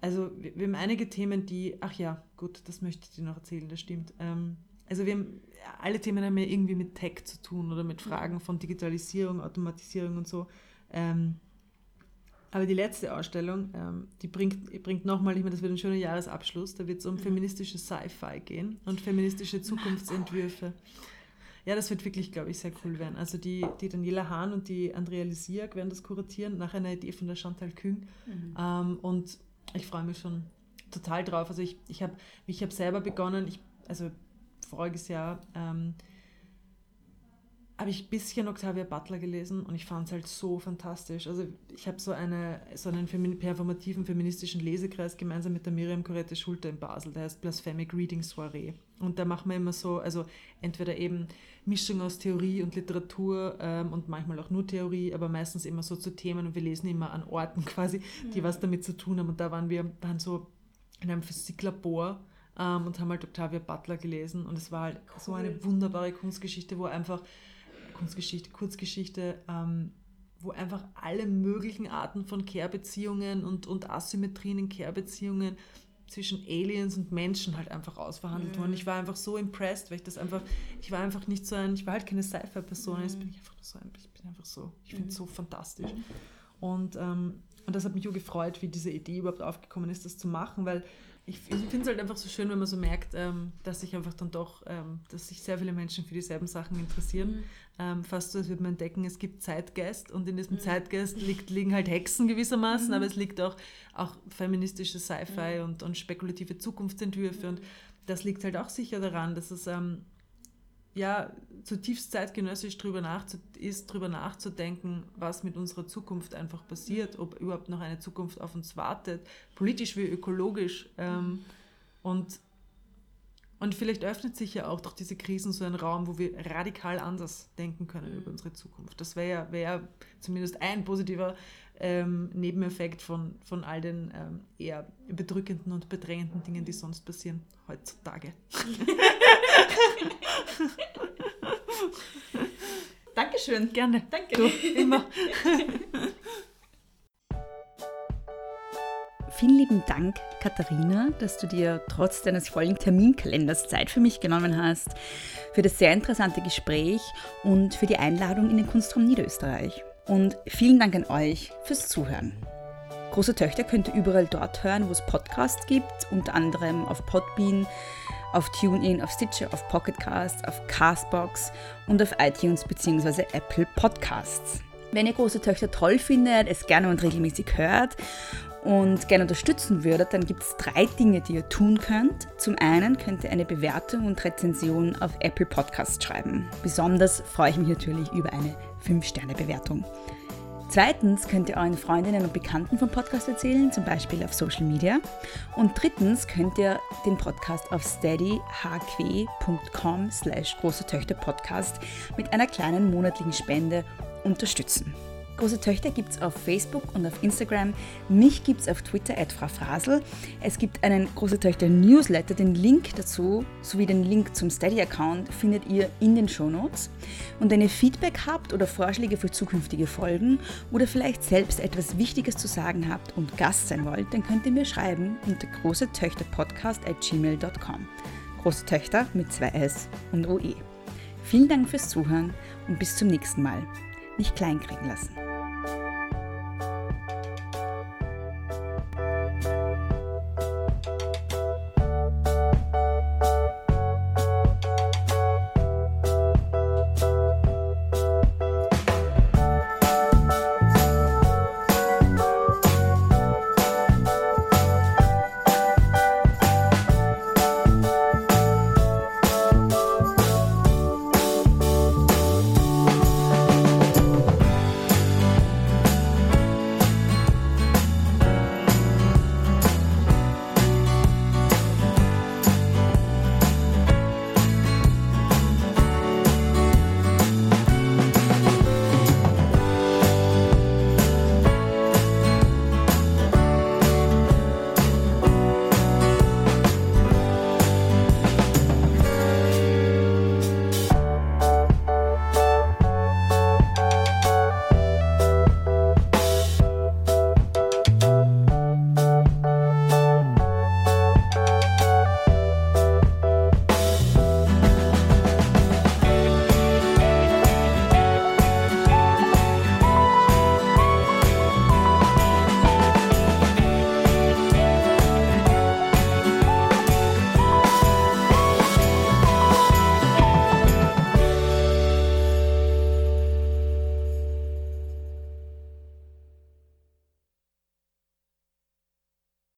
also wir, wir haben einige Themen, die, ach ja, gut, das möchte ich dir noch erzählen, das stimmt. Ähm, also wir haben, alle Themen haben ja irgendwie mit Tech zu tun oder mit Fragen von Digitalisierung, Automatisierung und so. Ähm, aber die letzte Ausstellung, ähm, die bringt, bringt nochmal, ich meine, das wird ein schöner Jahresabschluss, da wird es um feministische Sci-Fi gehen und feministische Zukunftsentwürfe. Ja, das wird wirklich, glaube ich, sehr cool werden. Also die, die Daniela Hahn und die Andrea Lisiak werden das kuratieren, nach einer Idee von der Chantal Küng. Ähm, und ich freue mich schon total drauf. Also ich, ich habe ich hab selber begonnen, ich, also voriges Jahr, ähm, habe ich ein bisschen Octavia Butler gelesen und ich fand es halt so fantastisch. Also ich habe so, eine, so einen femin performativen feministischen Lesekreis gemeinsam mit der Miriam Corette Schulte in Basel, der heißt Blasphemic Reading Soiree. Und da machen wir immer so, also entweder eben Mischung aus Theorie und Literatur ähm, und manchmal auch nur Theorie, aber meistens immer so zu Themen und wir lesen immer an Orten quasi, die was damit zu tun haben. Und da waren wir, waren so in einem Physiklabor ähm, und haben halt Octavia Butler gelesen. Und es war halt so eine wunderbare Kunstgeschichte, wo einfach Kunstgeschichte, Kurzgeschichte, ähm, wo einfach alle möglichen Arten von Care-Beziehungen und, und Asymmetrien in Care-Beziehungen zwischen Aliens und Menschen halt einfach ausverhandelt wurden. Ich war einfach so impressed, weil ich das einfach, ich war einfach nicht so ein, ich war halt keine Sci-Fi-Person, jetzt bin ich einfach so ein, ich bin einfach so, ich finde es so fantastisch. Und, ähm, und das hat mich auch gefreut, wie diese Idee überhaupt aufgekommen ist, das zu machen, weil ich, ich finde es halt einfach so schön, wenn man so merkt, ähm, dass sich einfach dann doch, ähm, dass sich sehr viele Menschen für dieselben Sachen interessieren. Ähm, fast so, als würde man entdecken, es gibt Zeitgeist und in diesem Zeitgeist liegt, liegen halt Hexen gewissermaßen, aber es liegt auch, auch feministische Sci-Fi und, und spekulative Zukunftsentwürfe und das liegt halt auch sicher daran, dass es ähm, ja, zutiefst zeitgenössisch drüber ist, drüber nachzudenken, was mit unserer Zukunft einfach passiert, ob überhaupt noch eine Zukunft auf uns wartet, politisch wie ökologisch. Ähm, und, und vielleicht öffnet sich ja auch durch diese Krisen so ein Raum, wo wir radikal anders denken können über unsere Zukunft. Das wäre ja, wär zumindest ein positiver ähm, Nebeneffekt von, von all den ähm, eher bedrückenden und bedrängenden Dingen, die sonst passieren heutzutage. Dankeschön. Gerne. Danke. Du, immer. Vielen lieben Dank, Katharina, dass du dir trotz deines vollen Terminkalenders Zeit für mich genommen hast, für das sehr interessante Gespräch und für die Einladung in den Kunstraum Niederösterreich. Und vielen Dank an euch fürs Zuhören. Große Töchter könnt ihr überall dort hören, wo es Podcasts gibt, unter anderem auf Podbean, auf TuneIn, auf Stitcher, auf Pocketcast, auf Castbox und auf iTunes bzw. Apple Podcasts. Wenn ihr große Töchter toll findet, es gerne und regelmäßig hört und gerne unterstützen würdet, dann gibt es drei Dinge, die ihr tun könnt. Zum einen könnt ihr eine Bewertung und Rezension auf Apple Podcasts schreiben. Besonders freue ich mich natürlich über eine 5-Sterne-Bewertung. Zweitens könnt ihr euren Freundinnen und Bekannten vom Podcast erzählen, zum Beispiel auf Social Media. Und drittens könnt ihr den Podcast auf steadyhq.com slash große Töchter Podcast mit einer kleinen monatlichen Spende unterstützen. Große Töchter gibt es auf Facebook und auf Instagram. Mich gibt es auf Twitter Frau Frasel. Es gibt einen Große Töchter Newsletter. Den Link dazu sowie den Link zum Steady-Account findet ihr in den Shownotes. Und wenn ihr Feedback habt oder Vorschläge für zukünftige Folgen oder vielleicht selbst etwas Wichtiges zu sagen habt und Gast sein wollt, dann könnt ihr mir schreiben unter großetöchterpodcast at gmail.com. Große Töchter mit zwei S und OE. Vielen Dank fürs Zuhören und bis zum nächsten Mal. Nicht kleinkriegen lassen.